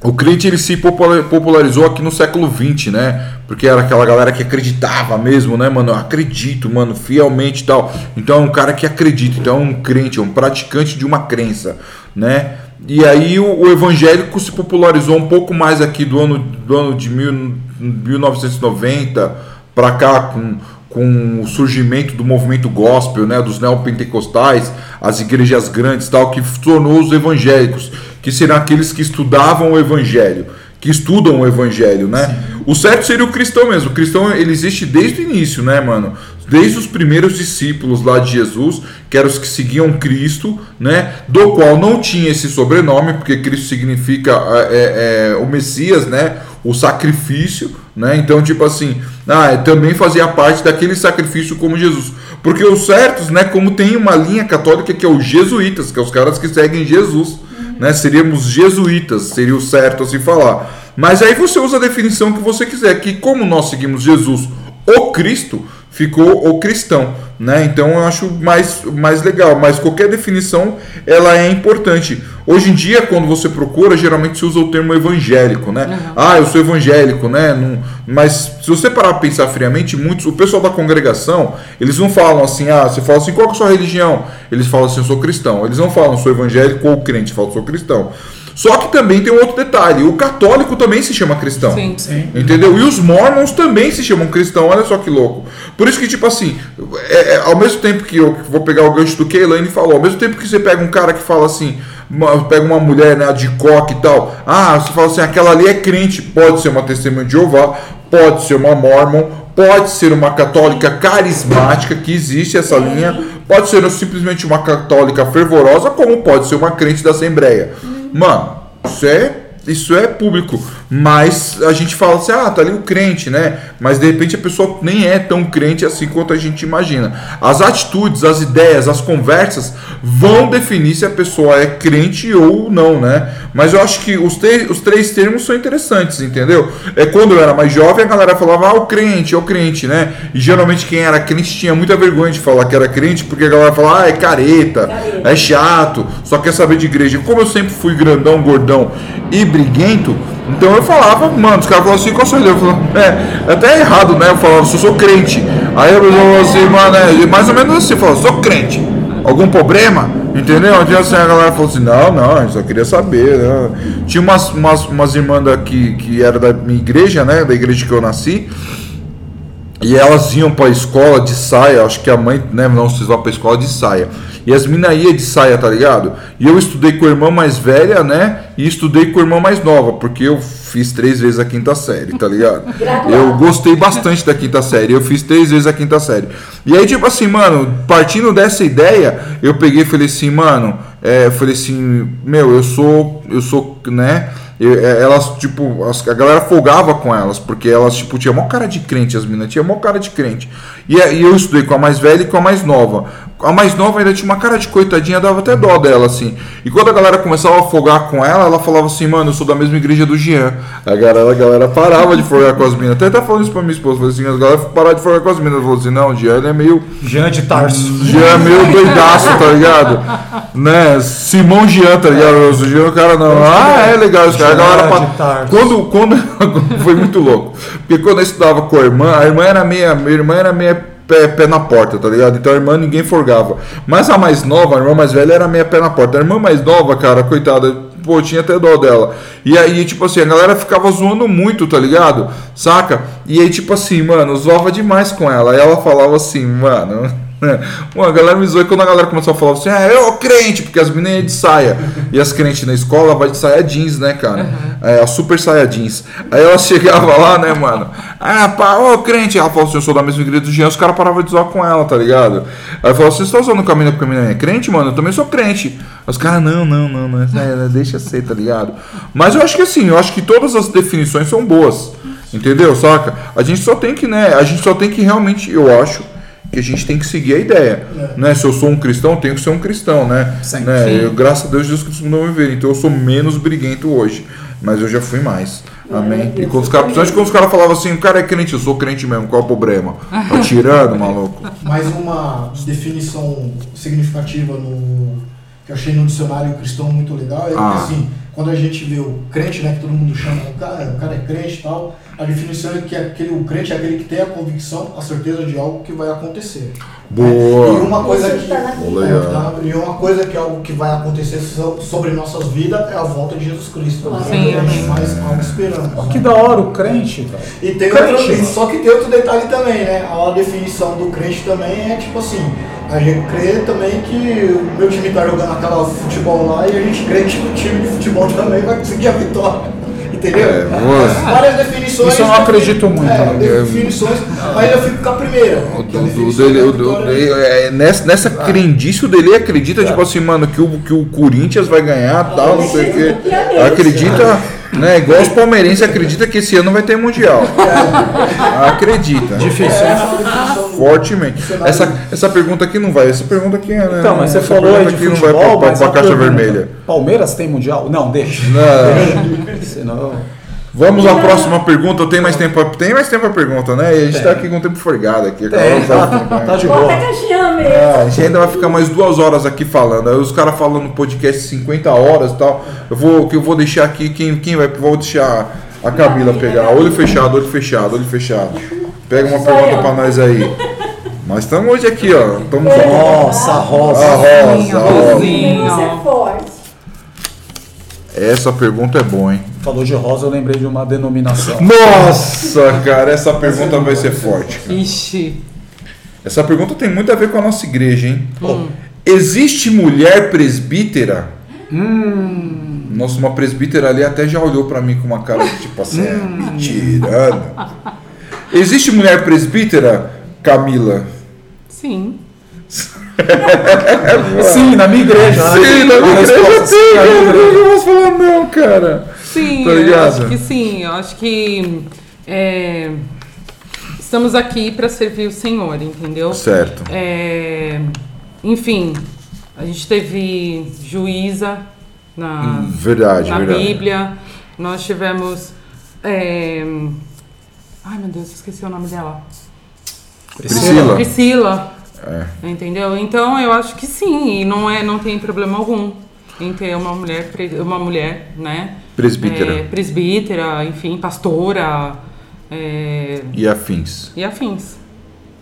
O crente ele se popula- popularizou aqui no século XX, né? Porque era aquela galera que acreditava mesmo, né, mano? Eu acredito, mano, fielmente e tal. Então é um cara que acredita, então é um crente, é um praticante de uma crença, né? E aí o, o evangélico se popularizou um pouco mais aqui do ano, do ano de mil, 1990 para cá, com, com o surgimento do movimento gospel, né, dos neopentecostais, as igrejas grandes tal, que tornou os evangélicos, que serão aqueles que estudavam o evangelho, que estudam o evangelho, né? O certo seria o cristão mesmo. O cristão ele existe desde o início, né, mano? Desde os primeiros discípulos lá de Jesus, que eram os que seguiam Cristo, né? Do qual não tinha esse sobrenome, porque Cristo significa é, é, o Messias, né? O sacrifício, né? Então, tipo assim, ah, também fazia parte daquele sacrifício como Jesus. Porque os certos, né? Como tem uma linha católica que é os jesuítas, que é os caras que seguem Jesus, né? Seríamos jesuítas, seria o certo assim falar. Mas aí você usa a definição que você quiser, que como nós seguimos Jesus, o Cristo, ficou o cristão, né? Então eu acho mais, mais legal, mas qualquer definição ela é importante. Hoje em dia, quando você procura, geralmente se usa o termo evangélico, né? Uhum. Ah, eu sou evangélico, né? Não, mas se você parar para pensar friamente, muitos, o pessoal da congregação, eles não falam assim, ah, você fala assim, qual é a sua religião? Eles falam assim, eu sou cristão. Eles não falam sou evangélico ou crente, falam sou cristão. Só que também tem um outro detalhe: o católico também se chama cristão. Sim, sim. Entendeu? E os mormons também se chamam cristão. Olha só que louco. Por isso que, tipo assim, é, é, ao mesmo tempo que eu vou pegar o gancho do que a Elaine falou, ao mesmo tempo que você pega um cara que fala assim, uma, pega uma mulher né, de coque e tal, ah, você fala assim, aquela ali é crente, pode ser uma testemunha de Jeová, pode ser uma mormon, pode ser uma católica carismática, que existe essa linha, pode ser simplesmente uma católica fervorosa, como pode ser uma crente da Assembleia. Mano, isso é, isso é público. Mas a gente fala assim, ah, tá ali o crente, né? Mas de repente a pessoa nem é tão crente assim quanto a gente imagina. As atitudes, as ideias, as conversas vão definir se a pessoa é crente ou não, né? Mas eu acho que os, os três termos são interessantes, entendeu? É quando eu era mais jovem, a galera falava, ah, o crente, é o crente, né? E geralmente quem era crente tinha muita vergonha de falar que era crente, porque a galera falava, ah, é careta, careta. é chato, só quer saber de igreja. Como eu sempre fui grandão, gordão e briguento, então eu falava, mano, os caras falavam assim, qual? Eu falava, é, é até errado, né? Eu falava, eu sou crente. Aí eu falava assim, mano, é, mais ou menos assim, falava, sou crente. Algum problema? Entendeu? Então assim, a galera falou assim, não, não, eu só queria saber. Né? Tinha umas, umas, umas irmãs daqui que era da minha igreja, né? Da igreja que eu nasci. E elas iam para a escola de saia, acho que a mãe, né, não se para a escola de saia. E as minas iam de saia, tá ligado? E eu estudei com a irmã mais velha, né? E estudei com a irmã mais nova, porque eu fiz três vezes a quinta série, tá ligado? eu gostei bastante da quinta série, eu fiz três vezes a quinta série. E aí, tipo assim, mano, partindo dessa ideia, eu peguei e falei assim, mano, é, falei assim, meu, eu sou, eu sou, né? É, elas, tipo, a galera folgava com elas, porque elas, tipo, tinha mó cara de crente, as meninas, tinha mó cara de crente. E, e eu estudei com a mais velha e com a mais nova. A mais nova ainda tinha uma cara de coitadinha, dava até dó dela, assim. E quando a galera começava a folgar com ela, ela falava assim, mano, eu sou da mesma igreja do Jean. A galera, a galera parava de folgar com as meninas. Até tá falando isso pra minha esposa, falei assim, a galera parar de folgar com as meninas. Falou assim, não, o Jean é meio. Jean de Tarso. Jean é meio doidaço, tá ligado? né? Simão Jean, tá ligado? O Jean, o cara não. Ah, é legal, os caras. A galera. Quando, quando. foi muito louco. Porque quando eu estudava com a irmã, a irmã era meia. Minha irmã era meia pé, pé na porta, tá ligado? Então a irmã ninguém forgava. Mas a mais nova, a irmã mais velha, era meia pé na porta. A irmã mais nova, cara, coitada, pô, tinha até dó dela. E aí, tipo assim, a galera ficava zoando muito, tá ligado? Saca? E aí, tipo assim, mano, zoava demais com ela. Aí ela falava assim, mano. Bom, a galera me zoou quando a galera começou a falar assim, ah, eu crente, porque as meninas iam de saia. E as crentes na escola vai de saia jeans, né, cara? Uhum. É, a super saia jeans. Aí ela chegava lá, né, mano? Ah, pá, ô crente. Ela falou assim, eu sou da mesma igreja do Jean, os caras paravam de zoar com ela, tá ligado? Aí falou assim, você tá usando o caminho porque a menina é crente, mano? Eu também sou crente. Os caras, não, não, não, não, é, deixa ser, tá ligado? Mas eu acho que assim, eu acho que todas as definições são boas. Entendeu? Saca? A gente só tem que, né? A gente só tem que realmente, eu acho que a gente tem que seguir a ideia. É. Né? Se eu sou um cristão, eu tenho que ser um cristão, né? Sim, né? Sim. Eu, graças a Deus, Jesus Cristo não me ver. Então eu sou menos briguento hoje. Mas eu já fui mais. Amém. É, e quando os caras, principalmente quando os caras falavam assim, o cara é crente, eu sou crente mesmo, qual é o problema? Tá tirando, maluco? Mais uma definição significativa no, que eu achei no dicionário cristão muito legal é ah. que assim, quando a gente vê o crente, né, que todo mundo chama, o cara, o cara é crente e tal, a definição é que aquele, o crente é aquele que tem a convicção, a certeza de algo que vai acontecer. Boa. E uma coisa que, tá Bíblia. Legal. tá? e uma coisa que é algo que vai acontecer so- sobre nossas vidas é a volta de Jesus Cristo. né? Sim, a gente amém. faz algo esperando. Que da hora o crente, velho. E tem Crente, outro, só que tem outro detalhe também, né? A definição do crente também é tipo assim, a gente crê também que o meu time tá jogando aquela futebol lá e a gente crê que o time de futebol também vai conseguir a vitória. Entendeu? É, boa. Várias definições. Isso eu não acredito muito, É, né? definições, mas eu fico com a primeira. O do- do definição dele- o do- dele- é, nessa, nessa crendice o dele acredita, tipo assim, mano, que o, que o Corinthians vai ganhar tal, não sei o quê. Acredita, né? Igual os palmeirenses acredita que esse ano vai ter mundial. Acredita. Difícil, É, Fortemente. Essa, essa pergunta aqui não vai. Essa pergunta aqui é. né, Então, mas você essa falou aí de aqui futebol, não vai pra, mas pra, a pra caixa pergunta, vermelha. Palmeiras tem mundial? Não, deixa. Não. Senão... Vamos à próxima pergunta. Tem mais tempo? Tem mais tempo a pergunta, né? E a gente tá aqui com o tempo forgado aqui. Tem, tá, tá- tá de boa. Ah, a gente ainda vai ficar mais duas horas aqui falando. Aí os caras falando no podcast 50 horas e tal. Eu vou, que eu vou deixar aqui, quem, quem vai. Vou deixar a Camila pegar. Olho fechado, olho fechado, olho fechado. Pega uma pergunta pra nós aí. Nós estamos hoje aqui, ó. Estamos Nossa, a Rosa. rosa. Rosinha. Você é forte. Essa pergunta é boa, hein? Falou de rosa, eu lembrei de uma denominação. Nossa, cara, essa pergunta vai ser forte. cara. Ixi. Essa pergunta tem muito a ver com a nossa igreja, hein? Hum. Existe mulher presbítera? Nossa, uma presbítera ali até já olhou pra mim com uma cara de tipo assim, é, tirando. Existe mulher presbítera, Camila? Sim. Sim, na minha igreja. né? Sim, na minha igreja resposta, sim, tem, minha eu não posso falar não, cara. Sim, Tá eu acho que sim. Eu acho que é, estamos aqui para servir o Senhor, entendeu? Certo. É, enfim, a gente teve juíza na, Verdade, na verdade. Bíblia. Nós tivemos. é, ai meu Deus, esqueci o nome dela. Priscila. Priscila. É. Entendeu? Então eu acho que sim, e não, é, não tem problema algum em ter uma mulher, uma mulher, né? Presbítera. É, presbítera, enfim, pastora é, E afins. e afins.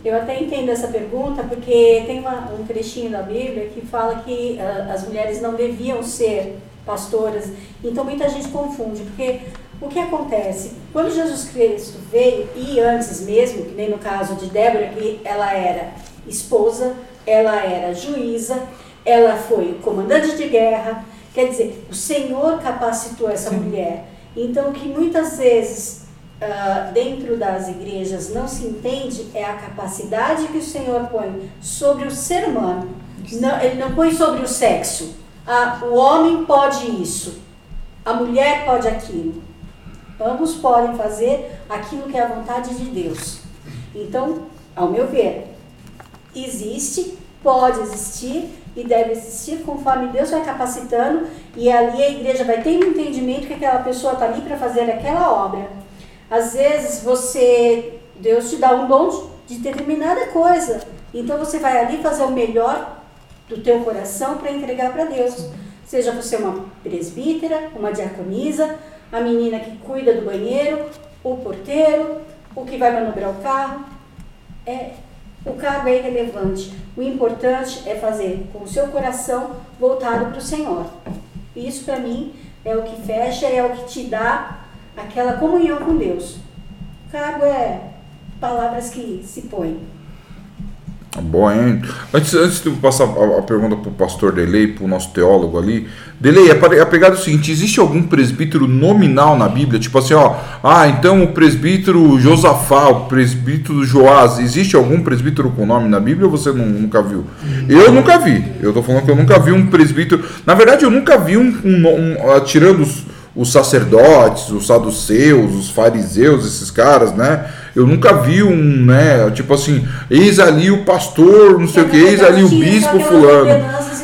Eu até entendo essa pergunta porque tem uma- um trechinho da Bíblia que fala que ah, as mulheres não deviam ser pastoras. Então muita gente confunde, porque o que acontece? Quando Jesus Cristo veio, e antes mesmo, que nem no caso de Débora, que ela era esposa, ela era juíza, ela foi comandante de guerra, quer dizer, o Senhor capacitou essa mulher. Então, o que muitas vezes ah, dentro das igrejas não se entende é a capacidade que o Senhor põe sobre o ser humano. Não, ele não põe sobre o sexo. Ah, o homem pode isso, a mulher pode aquilo. Ambos podem fazer aquilo que é a vontade de Deus. Então, ao meu ver, existe, pode existir e deve existir conforme Deus vai capacitando e ali a igreja vai um entendimento que aquela pessoa está ali para fazer aquela obra. Às vezes você, Deus te dá um dom de determinada coisa, então você vai ali fazer o melhor do teu coração para entregar para Deus. Seja você uma presbítera, uma diaconisa, a menina que cuida do banheiro, o porteiro, o que vai manobrar o carro. É, o cargo é irrelevante. O importante é fazer com o seu coração voltado para o Senhor. Isso para mim é o que fecha, é o que te dá aquela comunhão com Deus. O cargo é palavras que se põem. Hein? Antes, antes de eu passar a, a pergunta pro pastor Delei, pro nosso teólogo ali, Delei, a, a pegada é o seguinte: existe algum presbítero nominal na Bíblia? Tipo assim, ó, ah, então o presbítero Josafá, o presbítero Joás, existe algum presbítero com nome na Bíblia ou você nu- nunca viu? Eu nunca vi. Eu tô falando que eu nunca vi um presbítero. Na verdade, eu nunca vi um, um, um ah, tirando os, os sacerdotes, os saduceus, os fariseus, esses caras, né? Eu nunca vi um, né? Tipo assim, eis ali o pastor, não sei o que, eis ali o bispo fulano.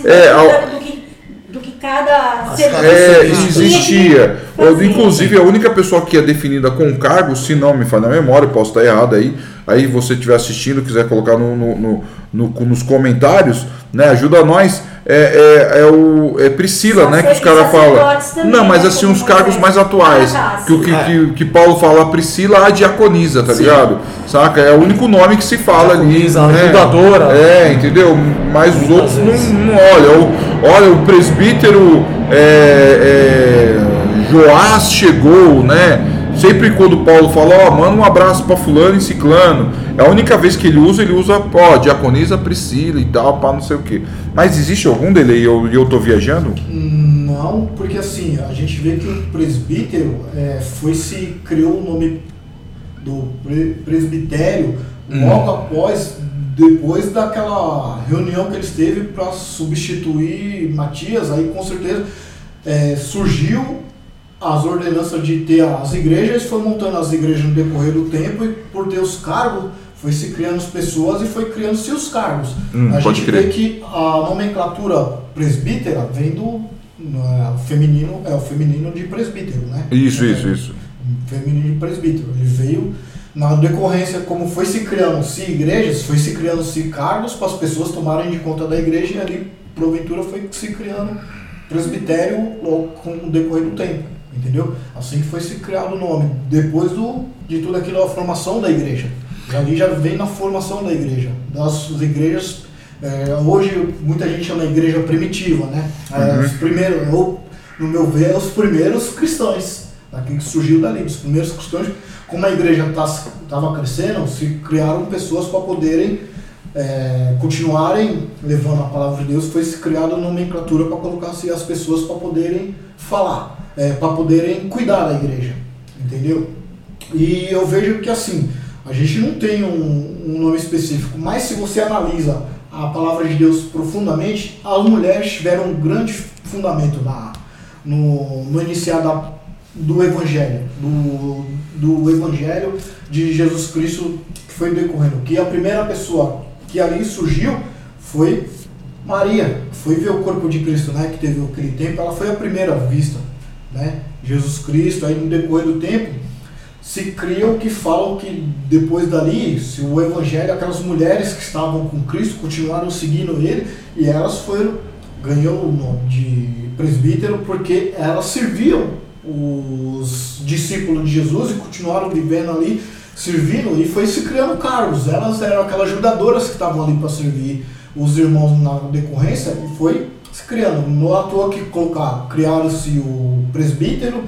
É, ao- do, que, do que cada É, existia. Fazer. inclusive, a única pessoa que é definida com cargo, se não me falha a memória, eu posso estar errado aí. Aí você estiver assistindo, quiser colocar no, no- no- no- nos comentários, né? Ajuda nós é, é, é o é Priscila, Só né? Que os caras falam. Não, mas né, assim, uns cargos mais atuais. Que, o que, sim. que, que Paulo fala, a Priscila, a diaconisa, tá ligado? Saca? É o único nome que se fala Diaconisa, ali. né? ajudadora. É, entendeu? Mas os outros não, vezes. não olham. O- Olha, o presbítero é, é, Joás chegou, né? Sempre quando Paulo fala, ó, manda um abraço pra fulano e ciclano. É a única vez que ele usa, ele usa, ó, diaconisa Priscila e tal, pra não sei o quê. Mas existe algum delay e eu, eu tô viajando? Não, porque assim, a gente vê que o presbítero é, foi se criou o nome do pre- presbitério logo após, depois daquela reunião que eles teve para substituir Matias, aí com certeza é, surgiu as ordenanças de ter as igrejas, foi montando as igrejas no decorrer do tempo e por ter os cargos, foi se criando as pessoas e foi criando-se os cargos. Hum, a pode gente crer. vê que a nomenclatura presbítera vem do é, feminino, é o feminino de presbítero, né? Isso, É, isso, isso. feminino de presbítero. Ele veio na decorrência, como foi se criando-se igrejas, foi se criando-se cargos para as pessoas tomarem de conta da igreja e ali, porventura, foi se criando presbitério logo com o decorrer do tempo. Entendeu? Assim foi se criado o nome. Depois do, de tudo aquilo, a formação da igreja. Ali já vem na formação da igreja. Das igrejas, é, hoje muita gente chama igreja primitiva, né? É, os primeiros, ou, no meu ver, os primeiros cristãos. Aquilo que surgiu dali, os primeiros cristãos. Como a igreja estava crescendo, se criaram pessoas para poderem é, continuarem levando a palavra de Deus, foi se criada nomenclatura para colocar assim, as pessoas para poderem falar, é, para poderem cuidar da igreja, entendeu? E eu vejo que assim, a gente não tem um, um nome específico, mas se você analisa a palavra de Deus profundamente, as mulheres tiveram um grande fundamento na, no, no iniciar da, do Evangelho, do, do Evangelho de Jesus Cristo que foi decorrendo. Que a primeira pessoa que ali surgiu foi Maria, foi ver o corpo de Cristo, né, que teve aquele tempo, ela foi a primeira vista, né, Jesus Cristo, aí no decorrer do tempo, se criam que falam que depois dali, se o evangelho, aquelas mulheres que estavam com Cristo continuaram seguindo ele e elas foram, ganhou o nome de presbítero porque elas serviam os discípulos de Jesus e continuaram vivendo ali, servindo e foi se criando cargos. Elas eram aquelas ajudadoras que estavam ali para servir os irmãos na decorrência e foi se criando. Não à toa que colocaram, criaram-se o presbítero,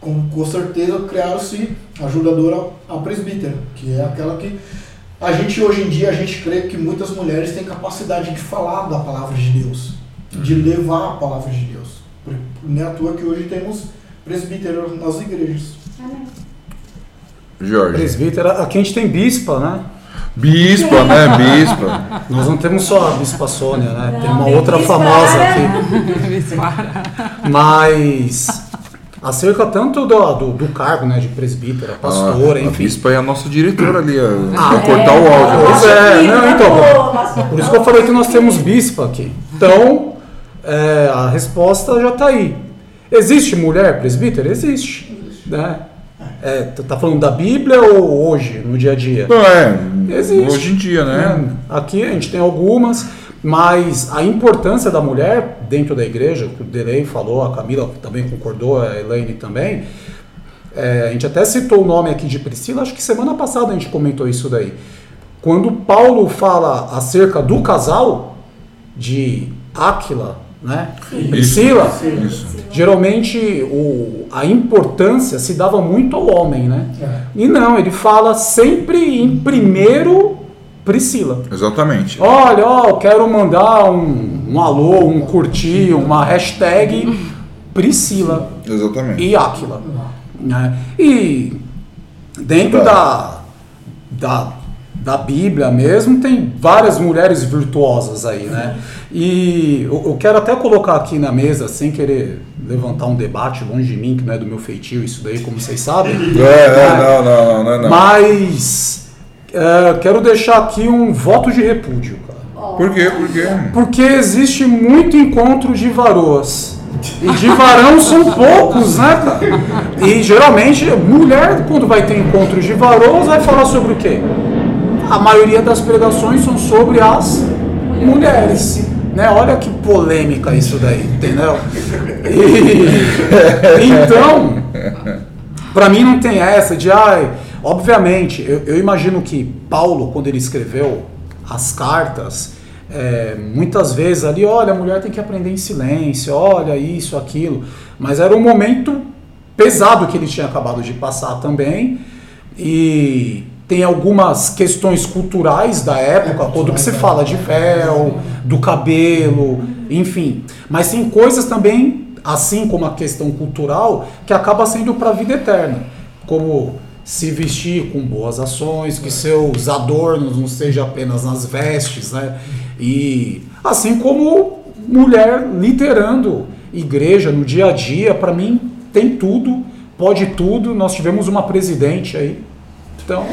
com, com certeza criaram-se ajudadora a presbítera, que é aquela que a gente hoje em dia a gente crê que muitas mulheres têm capacidade de falar da palavra de Deus, de levar a palavra de Deus. Não é à toa que hoje temos presbíteros nas igrejas. Amém. Jorge. Presbítera, aqui a gente tem bispa, né? Bispa, né? Bispa. Nós não temos só a bispa Sônia, né? tem uma outra bispa famosa Ara. aqui. Mas acerca tanto do, do, do cargo, né? De presbítera, pastora, Ah, a enfim. Bispa é a nossa diretora ali, a, Ah, pra cortar o áudio. Pois é, não, então. pastor. Por isso que eu falei que nós temos bispa aqui. Então, é, a resposta já está aí. Existe mulher presbítera? Existe. Né? É, tu tá falando da Bíblia ou hoje, no dia a dia? Não, é. Existe. Hoje em dia, né? Né? Aqui a gente tem algumas, mas a importância da mulher dentro da igreja, que o Delei falou, a Camila também concordou, a Elaine também. é, a gente até citou o nome aqui de Priscila, acho que semana passada a gente comentou isso daí. Quando Paulo fala acerca do casal de Áquila né, e Priscila, Isso. geralmente o, a importância se dava muito ao homem, né? É. E não, ele fala sempre em primeiro Priscila. Exatamente. Olha, ó, eu quero mandar um, um alô, um curtir, uma hashtag Priscila Exatamente. e Áquila. Né? E dentro da, da, da Bíblia mesmo tem várias mulheres virtuosas aí, né? E eu, eu quero até colocar aqui na mesa, sem querer levantar um debate longe de mim, que não é do meu feitio isso daí, como vocês sabem. É, é, não, não, não, não, não. Mas é, quero deixar aqui um voto de repúdio, cara. Por quê? Por quê? Porque existe muito encontro de varoas. E de varão são poucos, né, cara? E geralmente, mulher, quando vai ter encontros de varoas, vai falar sobre o quê? A maioria das pregações são sobre as mulheres. Né? Olha que polêmica isso daí, entendeu? E- então, para mim não tem essa de, ai, obviamente, eu, eu imagino que Paulo, quando ele escreveu as cartas, é, muitas vezes ali, olha, a mulher tem que aprender em silêncio, olha isso, aquilo, mas era um momento pesado que ele tinha acabado de passar também, e tem algumas questões culturais da época, quando que se fala de véu, do cabelo, enfim. Mas tem coisas também, assim como a questão cultural, que acaba sendo para a vida eterna, como se vestir com boas ações, que seus adornos não sejam apenas nas vestes, né? E assim como mulher liderando igreja no dia a dia, para mim tem tudo, pode tudo. Nós tivemos uma presidente aí, então.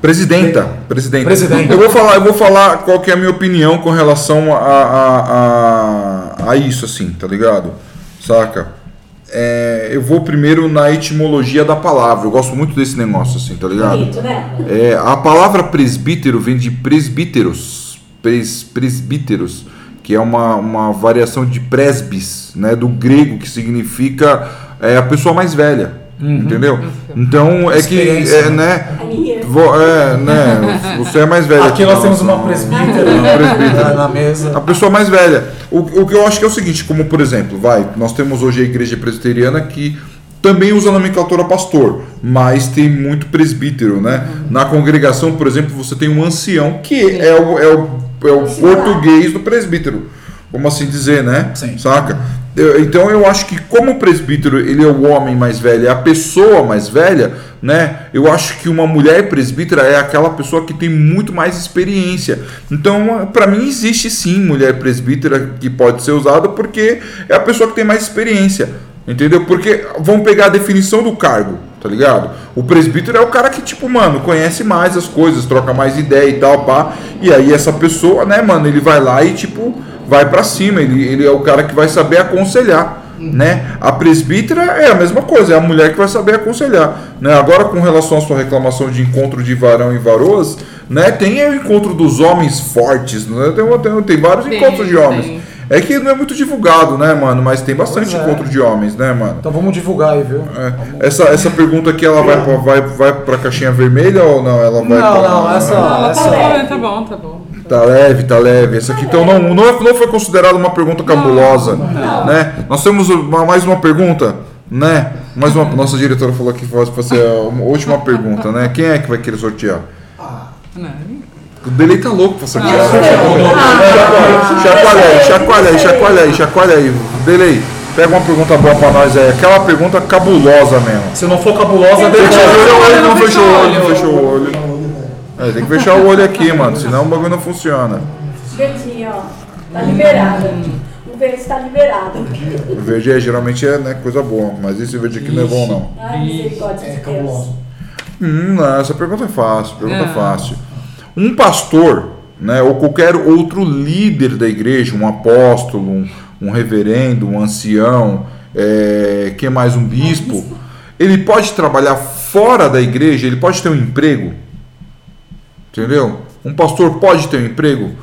Presidenta, presidenta. Presidenta. Eu vou falar, eu vou falar qual que é a minha opinião com relação a, a, a, a isso, assim, tá ligado? Saca? É, eu vou primeiro na etimologia da palavra. Eu gosto muito desse negócio, assim, tá ligado? Bonito, né? É, a palavra presbítero vem de presbíteros, pres, presbíteros, que é uma, uma variação de presbis, né, do grego, que significa é, a pessoa mais velha, entendeu? Então é que, é, né? né, vo- é, né, você é mais velha. aqui nós temos uma nós. presbítera Uma presbítera. na- na mesa. A pessoa mais velha. O, o que eu acho que é o seguinte, como por exemplo, vai, nós temos hoje a igreja presbiteriana que também usa a nomenclatura pastor, mas tem muito presbítero, né? Na congregação, por exemplo, você tem um ancião, que é o, é o, é o português do presbítero, como assim dizer, né? Sim. Saca? Eu- então eu acho que como o presbítero ele é o homem mais velho, é a pessoa mais velha, né? Eu acho que uma mulher presbítera é aquela pessoa que tem muito mais experiência. Então, para mim existe sim mulher presbítera que pode ser usada porque é a pessoa que tem mais experiência. Entendeu? Porque vamos pegar a definição do cargo, tá ligado? O presbítero é o cara que, tipo, mano, conhece mais as coisas, troca mais ideia e tal, pá. E aí essa pessoa, né, mano, ele vai lá e, tipo, vai pra cima. Ele, ele é o cara que vai saber aconselhar, né? A presbítera é a mesma coisa, é a mulher que vai saber aconselhar, né? Agora, com relação à sua reclamação de encontro de varão e varoas, né? Tem o encontro dos homens fortes, né? Tem, tem, tem vários Tem, encontros de homens. tem. É que não é muito divulgado, né, mano? Mas tem bastante é. encontro de homens, né, mano? Então vamos divulgar aí, viu? É. Essa, essa pergunta aqui, ela vai pra, vai, vai pra caixinha vermelha ou não? Ela vai Não, pra- não, essa- Não, ela essa- tá bom, tá bom, tá bom. Tá leve, tá leve. Essa aqui então não, não, não foi considerada uma pergunta cabulosa, né? Nós temos uma- mais uma pergunta, né? Mais uma, nossa diretora falou que fosse fazer a uma última pergunta, né? Quem é que vai querer sortear? Não. O Delay tá louco pra sortear. Chacoalha aí, chacoalha aí, chacoalha aí, chacoalha aí. Delay, pega uma pergunta boa pra nós aí. Aquela pergunta cabulosa mesmo. Se não for cabulosa, deixa. o olho, não fechou o olho, não fechou o olho. É, tem que fechar o olho aqui, mano, senão o bagulho não funciona. Verdinho, ó. Tá liberada. O verde está liberado. O verde é, geralmente é né, coisa boa, mas esse verde aqui não é bom não. Ai, misericórdia É de Deus. cabuloso. Hum, não, essa pergunta é fácil, pergunta Ah. fácil. Um pastor, né, ou qualquer outro líder da igreja, um apóstolo, um, um reverendo, um ancião, é, que mais um bispo, ele pode trabalhar fora da igreja, ele pode ter um emprego, entendeu? Um pastor pode ter um emprego.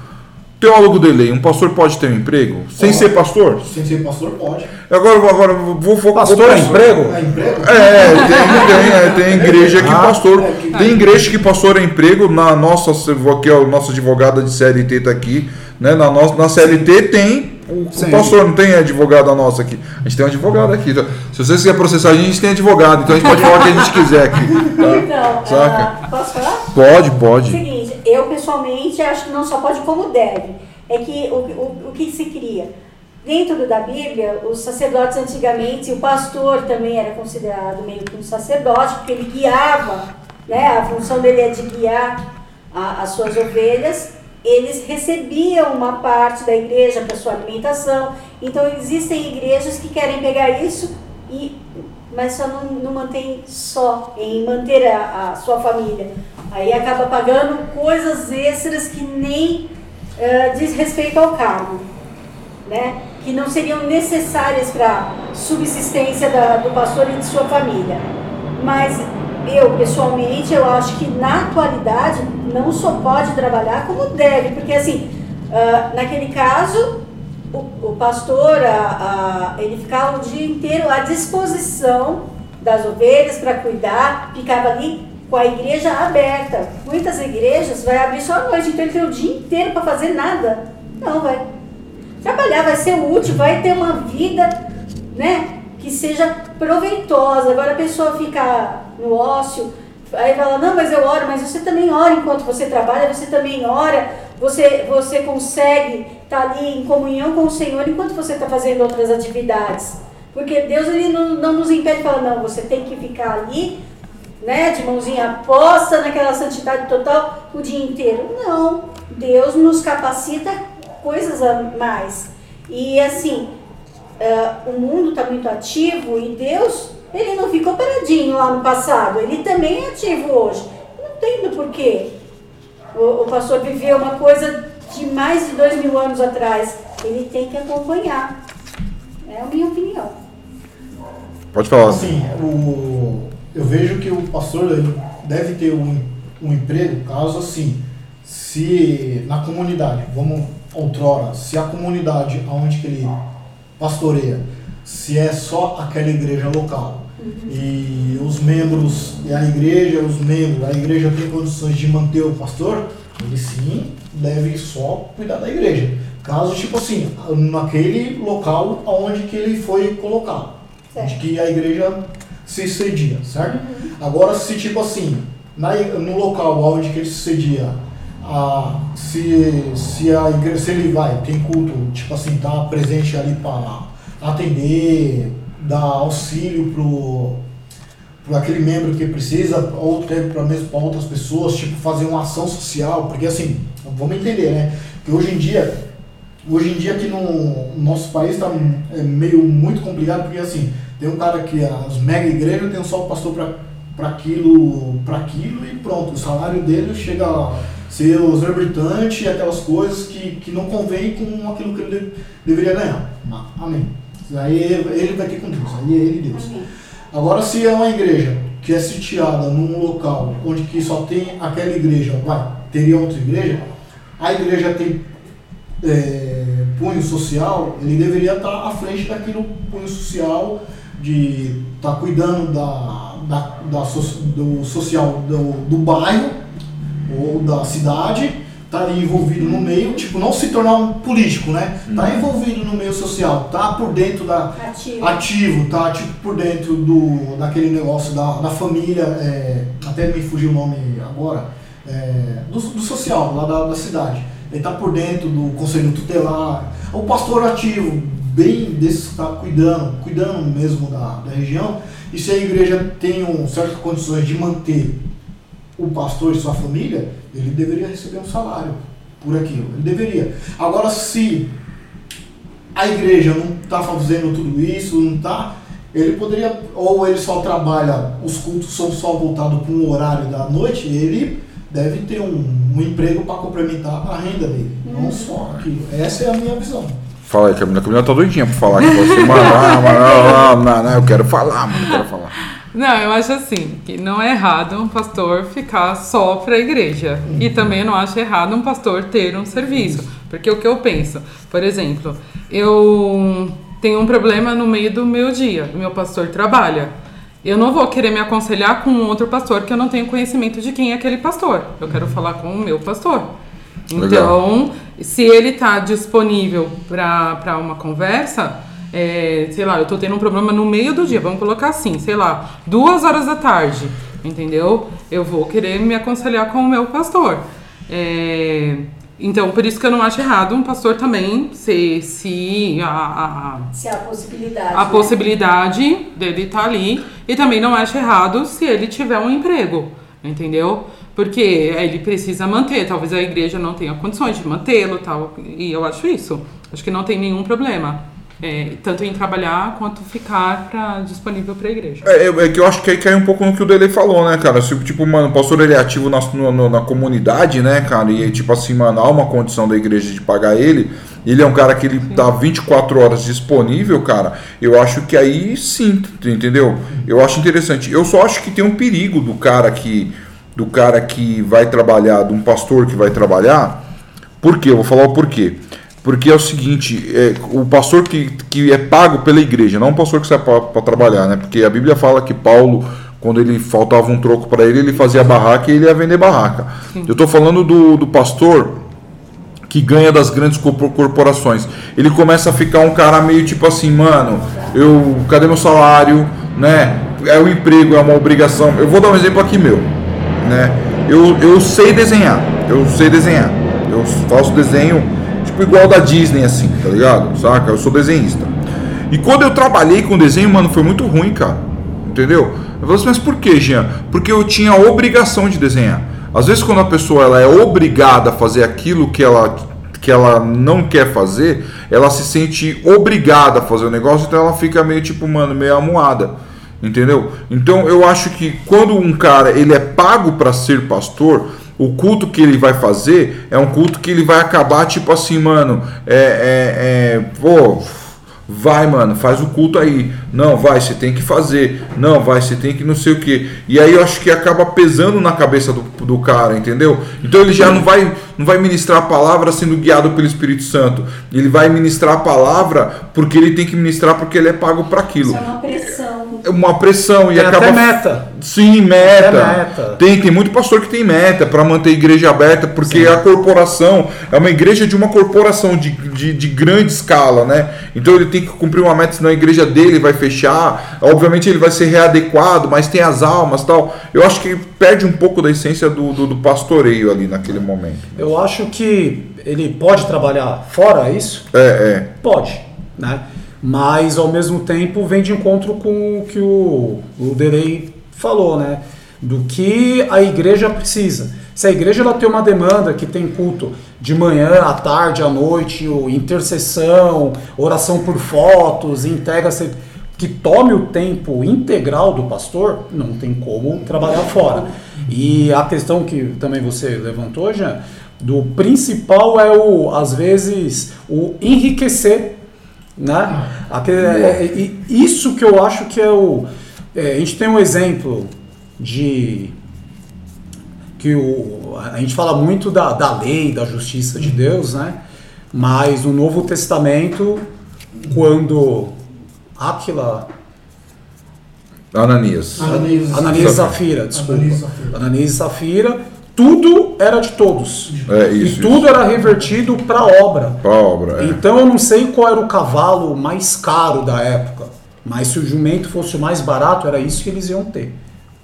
Teólogo de lei, um pastor pode ter um emprego sem Pode. ser pastor. Sem ser pastor, pode. Agora, agora vou, vou Pastor é emprego? É emprego? é, tem, tem, é, tem igreja que Ah, pastor. é Tem igreja que pastor é emprego. Na nossa, que é a nossa advogada de CLT tá aqui. Né? Na, nossa, na CLT tem o, o pastor, não tem advogada nossa aqui. A gente tem um advogado aqui. tá? Se você quiser processar a gente, a gente tem advogado. Então a gente pode falar o que a gente quiser aqui. tá? Então, Saca? ah, posso falar? Pode, pode. Seguinte, eu pessoalmente acho que não só pode como deve. É que o, o, o que se cria? Dentro da Bíblia, os sacerdotes antigamente, o pastor também era considerado meio que um sacerdote, porque ele guiava, né? a função dele é de guiar a- as suas ovelhas. Eles recebiam uma parte da igreja para sua alimentação. Então, existem igrejas que querem pegar isso e mas só não, não mantém só em manter a, a sua família. Aí acaba pagando coisas extras que nem eh, diz respeito ao cargo, né? Que não seriam necessárias para subsistência da- do pastor e de sua família. Mas eu pessoalmente, eu acho que na atualidade não só pode trabalhar como deve, porque assim, uh, naquele caso, o, o pastor, a, a, ele ficava o dia inteiro à disposição das ovelhas para cuidar, ficava ali com a igreja aberta. Muitas igrejas vai abrir só à noite, então ele tem o dia inteiro para fazer nada. Não, vai trabalhar, vai ser útil, vai ter uma vida, né? que seja proveitosa. Agora a pessoa fica no ócio, aí fala, não, mas eu oro, mas você também ora enquanto você trabalha, você também ora, você, você consegue estar tá ali em comunhão com o Senhor enquanto você está fazendo outras atividades. Porque Deus ele não, não nos impede, fala, não, você tem que ficar ali, né, de mãozinha posta naquela santidade total o dia inteiro. Não, Deus nos capacita coisas a mais. E assim, uh, o mundo está muito ativo e Deus, ele não ficou paradinho lá no passado, ele também é ativo hoje. Não entendo por quê. O, o pastor viveu uma coisa de mais de dois mil anos atrás. Ele tem que acompanhar. É a minha opinião. Pode falar. Sim, o, eu vejo que o pastor deve ter um, um emprego, caso assim, se na comunidade, vamos outrora, se a comunidade onde que ele pastoreia, se é só aquela igreja local. Uhum. E os membros, e a igreja, os membros, a igreja tem condições de manter o pastor, ele sim deve só cuidar da igreja. Caso, tipo assim, naquele local onde que ele foi colocado, certo. de que a igreja se cedia, certo? Agora, se tipo assim, na, no local onde que ele se cedia, a, se, se a igreja, se ele vai, tem culto, tipo assim, tá presente ali para atender, dar auxílio pro, pro aquele membro que precisa, ou até para mesmo para outras pessoas, tipo fazer uma ação social, porque assim, vamos entender, né? Que hoje em dia, hoje em dia aqui no nosso país está é meio muito complicado, porque assim, tem um cara que as mega igrejas tem só o pastor para aquilo, para aquilo e pronto, o salário dele chega ser exorbitante e aquelas coisas que, que não convém com aquilo que ele deveria ganhar. Amém. Aí ele vai ter com Deus, aí é ele Deus. Agora, se é uma igreja que é sitiada num local onde que só tem aquela igreja, vai, teria outra igreja, a igreja tem é, punho social, ele deveria estar à frente daquele punho social de estar tá cuidando da, da, da do social do, do bairro ou da cidade, tá ali envolvido no meio, tipo, não se tornar um político, né? Tá uhum. envolvido no meio social, tá por dentro da. Ativo, ativo tá tipo por dentro do, daquele negócio da, da família, é, até me fugiu o nome agora, é, do, do, social, lá da, da cidade. Ele tá por dentro do conselho tutelar, o pastor ativo, bem desse está cuidando, cuidando mesmo da, da região, e se a igreja tem um, certas condições de manter o pastor e sua família, ele deveria receber um salário por aquilo. Ele deveria. Agora, se a igreja não está fazendo tudo isso, não está, ele poderia, ou ele só trabalha, os cultos são só voltados para um horário da noite, ele deve ter um, um emprego para complementar a renda dele, não uhum. só aquilo. Essa é a minha visão. Fala aí, Camila. A Camila tá doidinha para falar que você, mano, mano, não, não, eu quero falar, mano, eu quero falar. Não, eu acho assim, que não é errado um pastor ficar só para a igreja. Uhum. E também não acho errado um pastor ter um serviço. Porque o que eu penso, por exemplo, eu tenho um problema no meio do meu dia, meu pastor trabalha. Eu não vou querer me aconselhar com um outro pastor que eu não tenho conhecimento de quem é aquele pastor. Eu quero falar com o meu pastor. Então, Legal. se ele está disponível para uma conversa, é, sei lá, eu tô tendo um problema no meio do dia, vamos colocar assim, sei lá, duas horas da tarde, entendeu? Eu vou querer me aconselhar com o meu pastor. É, então, por isso que eu não acho errado um pastor também se, se a, a, se a possibilidade, a né? possibilidade dele estar tá ali. E também não acho errado se ele tiver um emprego, entendeu? Porque ele precisa manter, talvez a igreja não tenha condições de mantê-lo tal. E eu acho isso. Acho que não tem nenhum problema. É, tanto em trabalhar quanto ficar pra, disponível para a igreja. É, é, que eu acho que aí cai um pouco no que o Dele falou, né, cara? Se, tipo, mano, o pastor ele é ativo na, no, na comunidade, né, cara? E tipo assim, mano, há uma condição da igreja de pagar ele. ele é um cara que ele tá 24 horas disponível, cara, eu acho que aí sim, entendeu? Eu acho interessante. Eu só acho que tem um perigo do cara que do cara que vai trabalhar, de um pastor que vai trabalhar. Por quê? Eu vou falar o porquê. Porque é o seguinte, é, o pastor que, que é pago pela igreja, não um pastor que sai para trabalhar, né? Porque a Bíblia fala que Paulo, quando ele faltava um troco para ele, ele fazia barraca e ele ia vender barraca. Eu estou falando do, do pastor que ganha das grandes corpo- corporações. Ele começa a ficar um cara meio tipo assim, mano, eu cadê meu salário, né? É o emprego, é uma obrigação. Eu vou dar um exemplo aqui meu, né? Eu, eu sei desenhar, eu sei desenhar. Eu faço desenho tipo igual da Disney assim, tá ligado? Saca? Eu sou desenhista. E quando eu trabalhei com desenho, mano, foi muito ruim, cara. Entendeu? Eu falei assim, mas por que, Jean? Porque eu tinha a obrigação de desenhar. Às vezes quando a pessoa ela é obrigada a fazer aquilo que ela, que ela não quer fazer, ela se sente obrigada a fazer o negócio, então ela fica meio tipo, mano, meio amuada. Entendeu? Então eu acho que quando um cara ele é pago para ser pastor, o culto que ele vai fazer é um culto que ele vai acabar tipo assim, mano, é, é, é pô, Vai, mano, faz o culto aí. Não, vai, você tem que fazer. Não, vai, você tem que não sei o que. E aí eu acho que acaba pesando na cabeça do, do cara, entendeu? Então ele já não vai, não vai ministrar a palavra sendo guiado pelo Espírito Santo. Ele vai ministrar a palavra porque ele tem que ministrar porque ele é pago para aquilo. É uma pressão. É e Tem acaba até meta. Sim, meta. Meta. Tem, tem muito pastor que tem meta para manter a igreja aberta, porque a corporação é uma igreja de uma corporação de, de, de grande escala, né? Então ele tem que cumprir uma meta, senão a igreja dele vai fechar. Obviamente ele vai ser readequado, mas tem as almas tal. Eu acho que perde um pouco da essência do, do, do pastoreio ali naquele momento. Eu acho que ele pode trabalhar fora isso? É, Pode, né? Mas ao mesmo tempo vem de encontro com o que o, o falou, né? Do que a igreja precisa. Se a igreja ela tem uma demanda que tem culto de manhã, à tarde, à noite, o intercessão, oração por fotos, integra que tome o tempo integral do pastor, não tem como trabalhar fora. E a questão que também você levantou, Jean, do principal é o, às vezes, o enriquecer né? Aque- é- é- e isso que eu acho que é o. é, a gente tem um exemplo de. que o, a gente fala muito da, da lei, da justiça de Deus, né? Mas no Novo Testamento, quando é. Ananias. Ananias. Ananias e Safira, desculpa. Ananias e Safira. Tudo era de todos. É isso. e tudo isso. era revertido para a obra. Obra. É. Então eu não sei qual era o cavalo mais caro da época, mas se o jumento fosse o mais barato, era isso que eles iam ter.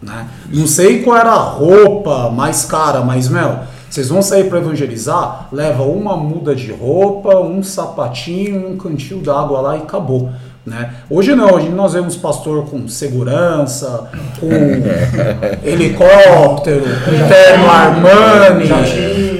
Né? Não sei qual era a roupa mais cara, mas, Mel, vocês vão sair para evangelizar, leva uma muda de roupa, um sapatinho, um cantil d'água lá e acabou. Né? Hoje não, hoje nós vemos pastor com segurança, com helicóptero, com terno Armani,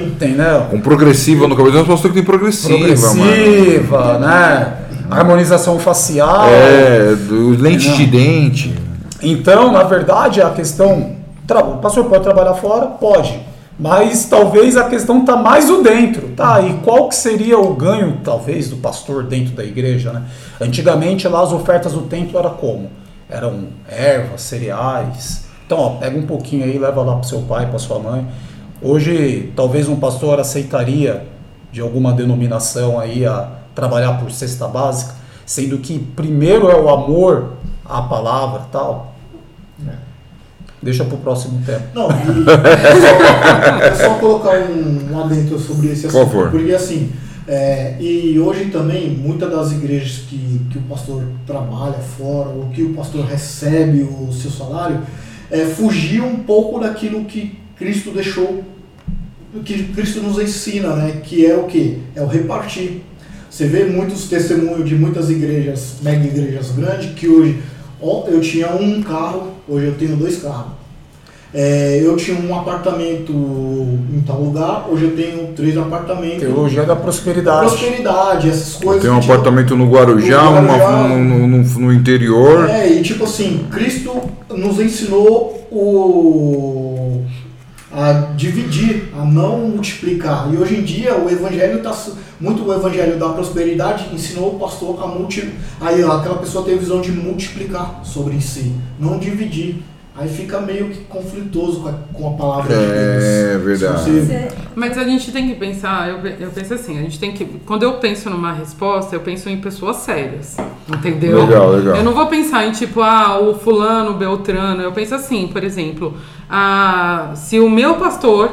entendeu? Com progressiva no cabelo. Uns pastor que tem progressiva, mano. progressiva, né? Harmonização facial. É, do, lente de dente. Então, na verdade, a questão. O pastor pode trabalhar fora? Pode. Mas talvez a questão está mais o dentro. Tá, e qual que seria o ganho, talvez, do pastor dentro da igreja, né? Antigamente, lá as ofertas do templo era como? Eram ervas, cereais. Então, ó, pega um pouquinho aí, leva lá para seu pai, para sua mãe. Hoje, talvez um pastor aceitaria de alguma denominação aí a trabalhar por cesta básica, sendo que primeiro é o amor à palavra, tal. Deixa para o próximo tempo. Não, e é só, só colocar um, um adentro sobre esse Por assunto. favor. Porque assim, é, e hoje também, muitas das igrejas que, que o pastor trabalha fora, ou que o pastor recebe o seu salário, é, fugir um pouco daquilo que Cristo deixou, que Cristo nos ensina, né? Que é o que? É o repartir. Você vê muitos testemunhos de muitas igrejas, mega igrejas grandes, que hoje ó, eu tinha um carro, hoje eu tenho dois carros. É, eu tinha um apartamento em tal lugar, hoje eu tenho três apartamentos. Teologia da prosperidade. Prosperidade, essas coisas. Tem um tipo, apartamento no Guarujá, No uma- Guarujá. no, no- no- no interior. É, e tipo assim, Cristo nos ensinou o, a dividir, a não multiplicar. E hoje em dia o evangelho está muito o evangelho da prosperidade ensinou o pastor a multi, aí aquela pessoa tem a visão de multiplicar sobre si, não dividir. Aí fica meio que conflitoso com a, com a palavra de Deus. É verdade. Você- Mas a gente tem que pensar, eu, eu penso assim, a gente tem que. Quando eu penso numa resposta, eu penso em pessoas sérias. Entendeu? Legal, legal. Eu não vou pensar em tipo, ah, o fulano, o Beltrano. Eu penso assim, por exemplo, ah, se o meu pastor,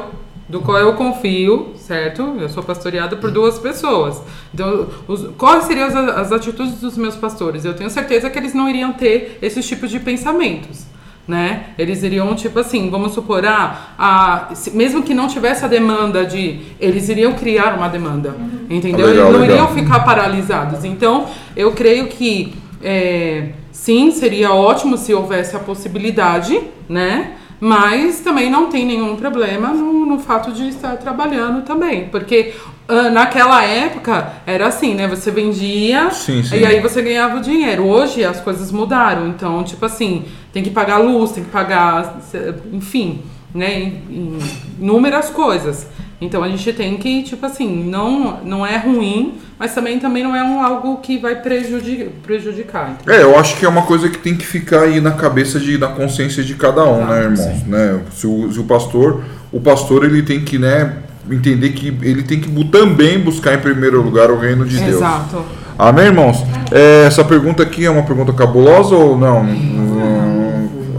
do qual eu confio, certo? Eu sou pastoreada por duas pessoas. Então, os, quais seriam as, as atitudes dos meus pastores? Eu tenho certeza que eles não iriam ter esses tipos de pensamentos. Né? Eles iriam, tipo assim, vamos supor, ah, ah, se- mesmo que não tivesse a demanda de. Eles iriam criar uma demanda. Entendeu? Legal, eles não legal. iriam ficar paralisados. Então, eu creio que é, sim, seria ótimo se houvesse a possibilidade, né? Mas também não tem nenhum problema no, no fato de estar trabalhando também. Porque ah, naquela época era assim, né? Você vendia Sim, sim. e aí você ganhava o dinheiro. Hoje as coisas mudaram. Então, tipo assim, tem que pagar luz, tem que pagar, enfim, né? Inúmeras coisas. Então a gente tem que, tipo assim, não, não é ruim, mas também, também não é um, algo que vai prejudi prejudicar. entendeu? É, eu acho que é uma coisa que tem que ficar aí na cabeça de, na consciência de cada um, né, irmãos? Né? Se, o, se o pastor, o pastor ele tem que, né, entender que ele tem que também buscar em primeiro lugar o reino de Deus. Exato. Amém, irmãos? É, essa pergunta aqui é uma pergunta cabulosa ou não?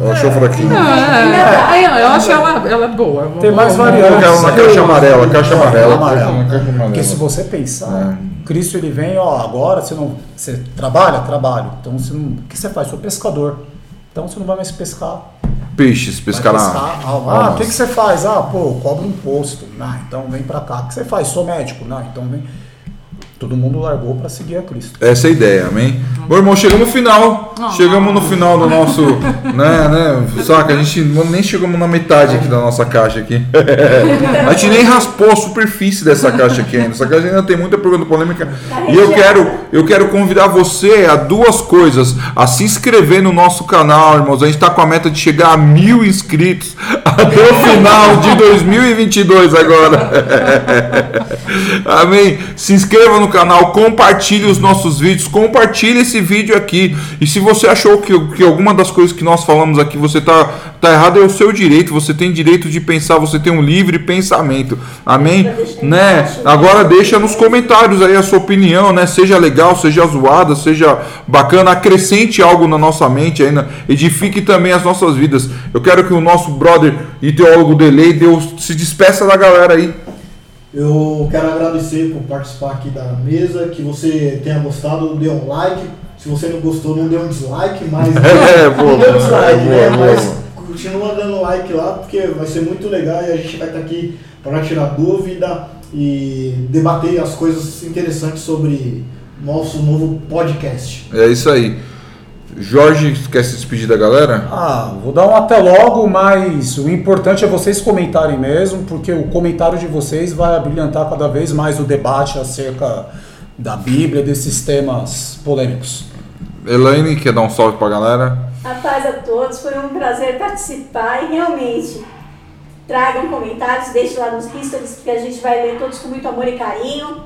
Hum, Achou fraquinho? Não, é, é, eu acho ela, ela boa. Tem mais Eu variantes. na caixa amarela, caixa amarela. Amarela. Caixa amarela. Porque se você pensar, Cristo ele vem, ó, agora você não. Você trabalha? Trabalho. Então você não. O que você faz? Sou pescador. Então você não vai mais pescar. Peixes, Vai pescar na. pescar. Ah, o que, que você faz? Ah, pô, eu cobro um imposto. Ah, então vem pra cá. O que você faz? Sou médico. Não, então vem. Todo mundo largou pra seguir a Cristo. Essa é a ideia, amém? Bom, irmão, chegamos no final. Chegamos no final do nosso. né, né? Saca? A gente nem chegamos na metade aqui da nossa caixa aqui. a gente nem raspou a superfície dessa caixa aqui ainda. Essa caixa ainda tem muita pergunta polêmica. E eu quero, eu quero convidar você a duas coisas: a se inscrever no nosso canal, irmãos. A gente tá com a meta de chegar a mil inscritos até o final de 2022 agora. Amém? Se inscreva no canal, compartilhe os nossos vídeos, compartilhe esse vídeo aqui. E se você achou que, que alguma das coisas que nós falamos aqui você tá, tá errado, é o seu direito. Você tem direito de pensar, você tem um livre pensamento. Amém? Né? Agora deixa nos comentários aí a sua opinião, né? Seja legal, seja zoada, seja bacana, acrescente algo na nossa mente ainda, edifique também as nossas vidas. Eu quero que o nosso brother e teólogo Delay Deus se despeça da galera aí. Eu quero agradecer por participar aqui da mesa, que você tenha gostado, dê um like. Se você não gostou, não dê um dislike, mas. É, boa, não dê um dislike, boa, né? boa. Mas continua dando like lá, porque vai ser muito legal e a gente vai estar aqui para tirar dúvida e debater as coisas interessantes sobre nosso novo podcast. É isso aí. Jorge, quer se despedir da galera? Ah, vou dar um até logo, mas o importante é vocês comentarem mesmo, porque o comentário de vocês vai abrilhantar cada vez mais o debate acerca da Bíblia, desses temas polêmicos. Elaine, quer dar um salve pra galera? A paz a todos, foi um prazer participar e realmente tragam comentários, deixem lá nos stories, porque a gente vai ler todos com muito amor e carinho.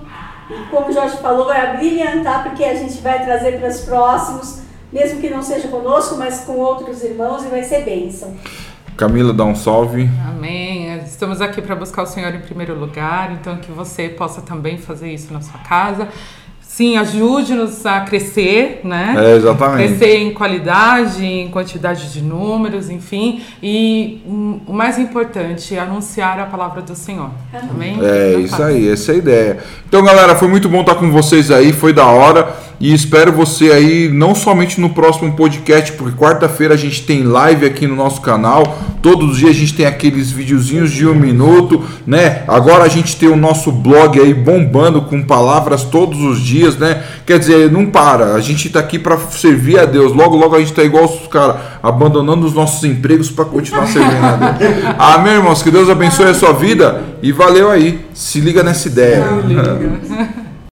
E como o Jorge falou, vai abrilhantar, porque a gente vai trazer para os próximos, mesmo que não seja conosco, mas com outros irmãos, e vai ser bênção. Camila, dá um salve. Amém. Estamos aqui para buscar o Senhor em primeiro lugar, então que você possa também fazer isso na sua casa. Sim, ajude-nos a crescer, né? É, exatamente. Crescer em qualidade, em quantidade de números, enfim. E o mais importante, anunciar a palavra do Senhor. Amém? É Não isso faça. aí, essa é a ideia. Então, galera, foi muito bom estar com vocês aí, foi da hora. E espero você aí, não somente no próximo podcast, porque quarta-feira a gente tem live aqui no nosso canal. Todos os dias a gente tem aqueles videozinhos de um minuto, né? Agora a gente tem o nosso blog aí bombando com palavras todos os dias, né? Quer dizer, não para. A gente tá aqui para servir a Deus. Logo, logo a gente tá igual os caras, abandonando os nossos empregos para continuar servindo a Deus. Amém, irmãos? Que Deus abençoe a sua vida e valeu aí. Se liga nessa ideia. Liga.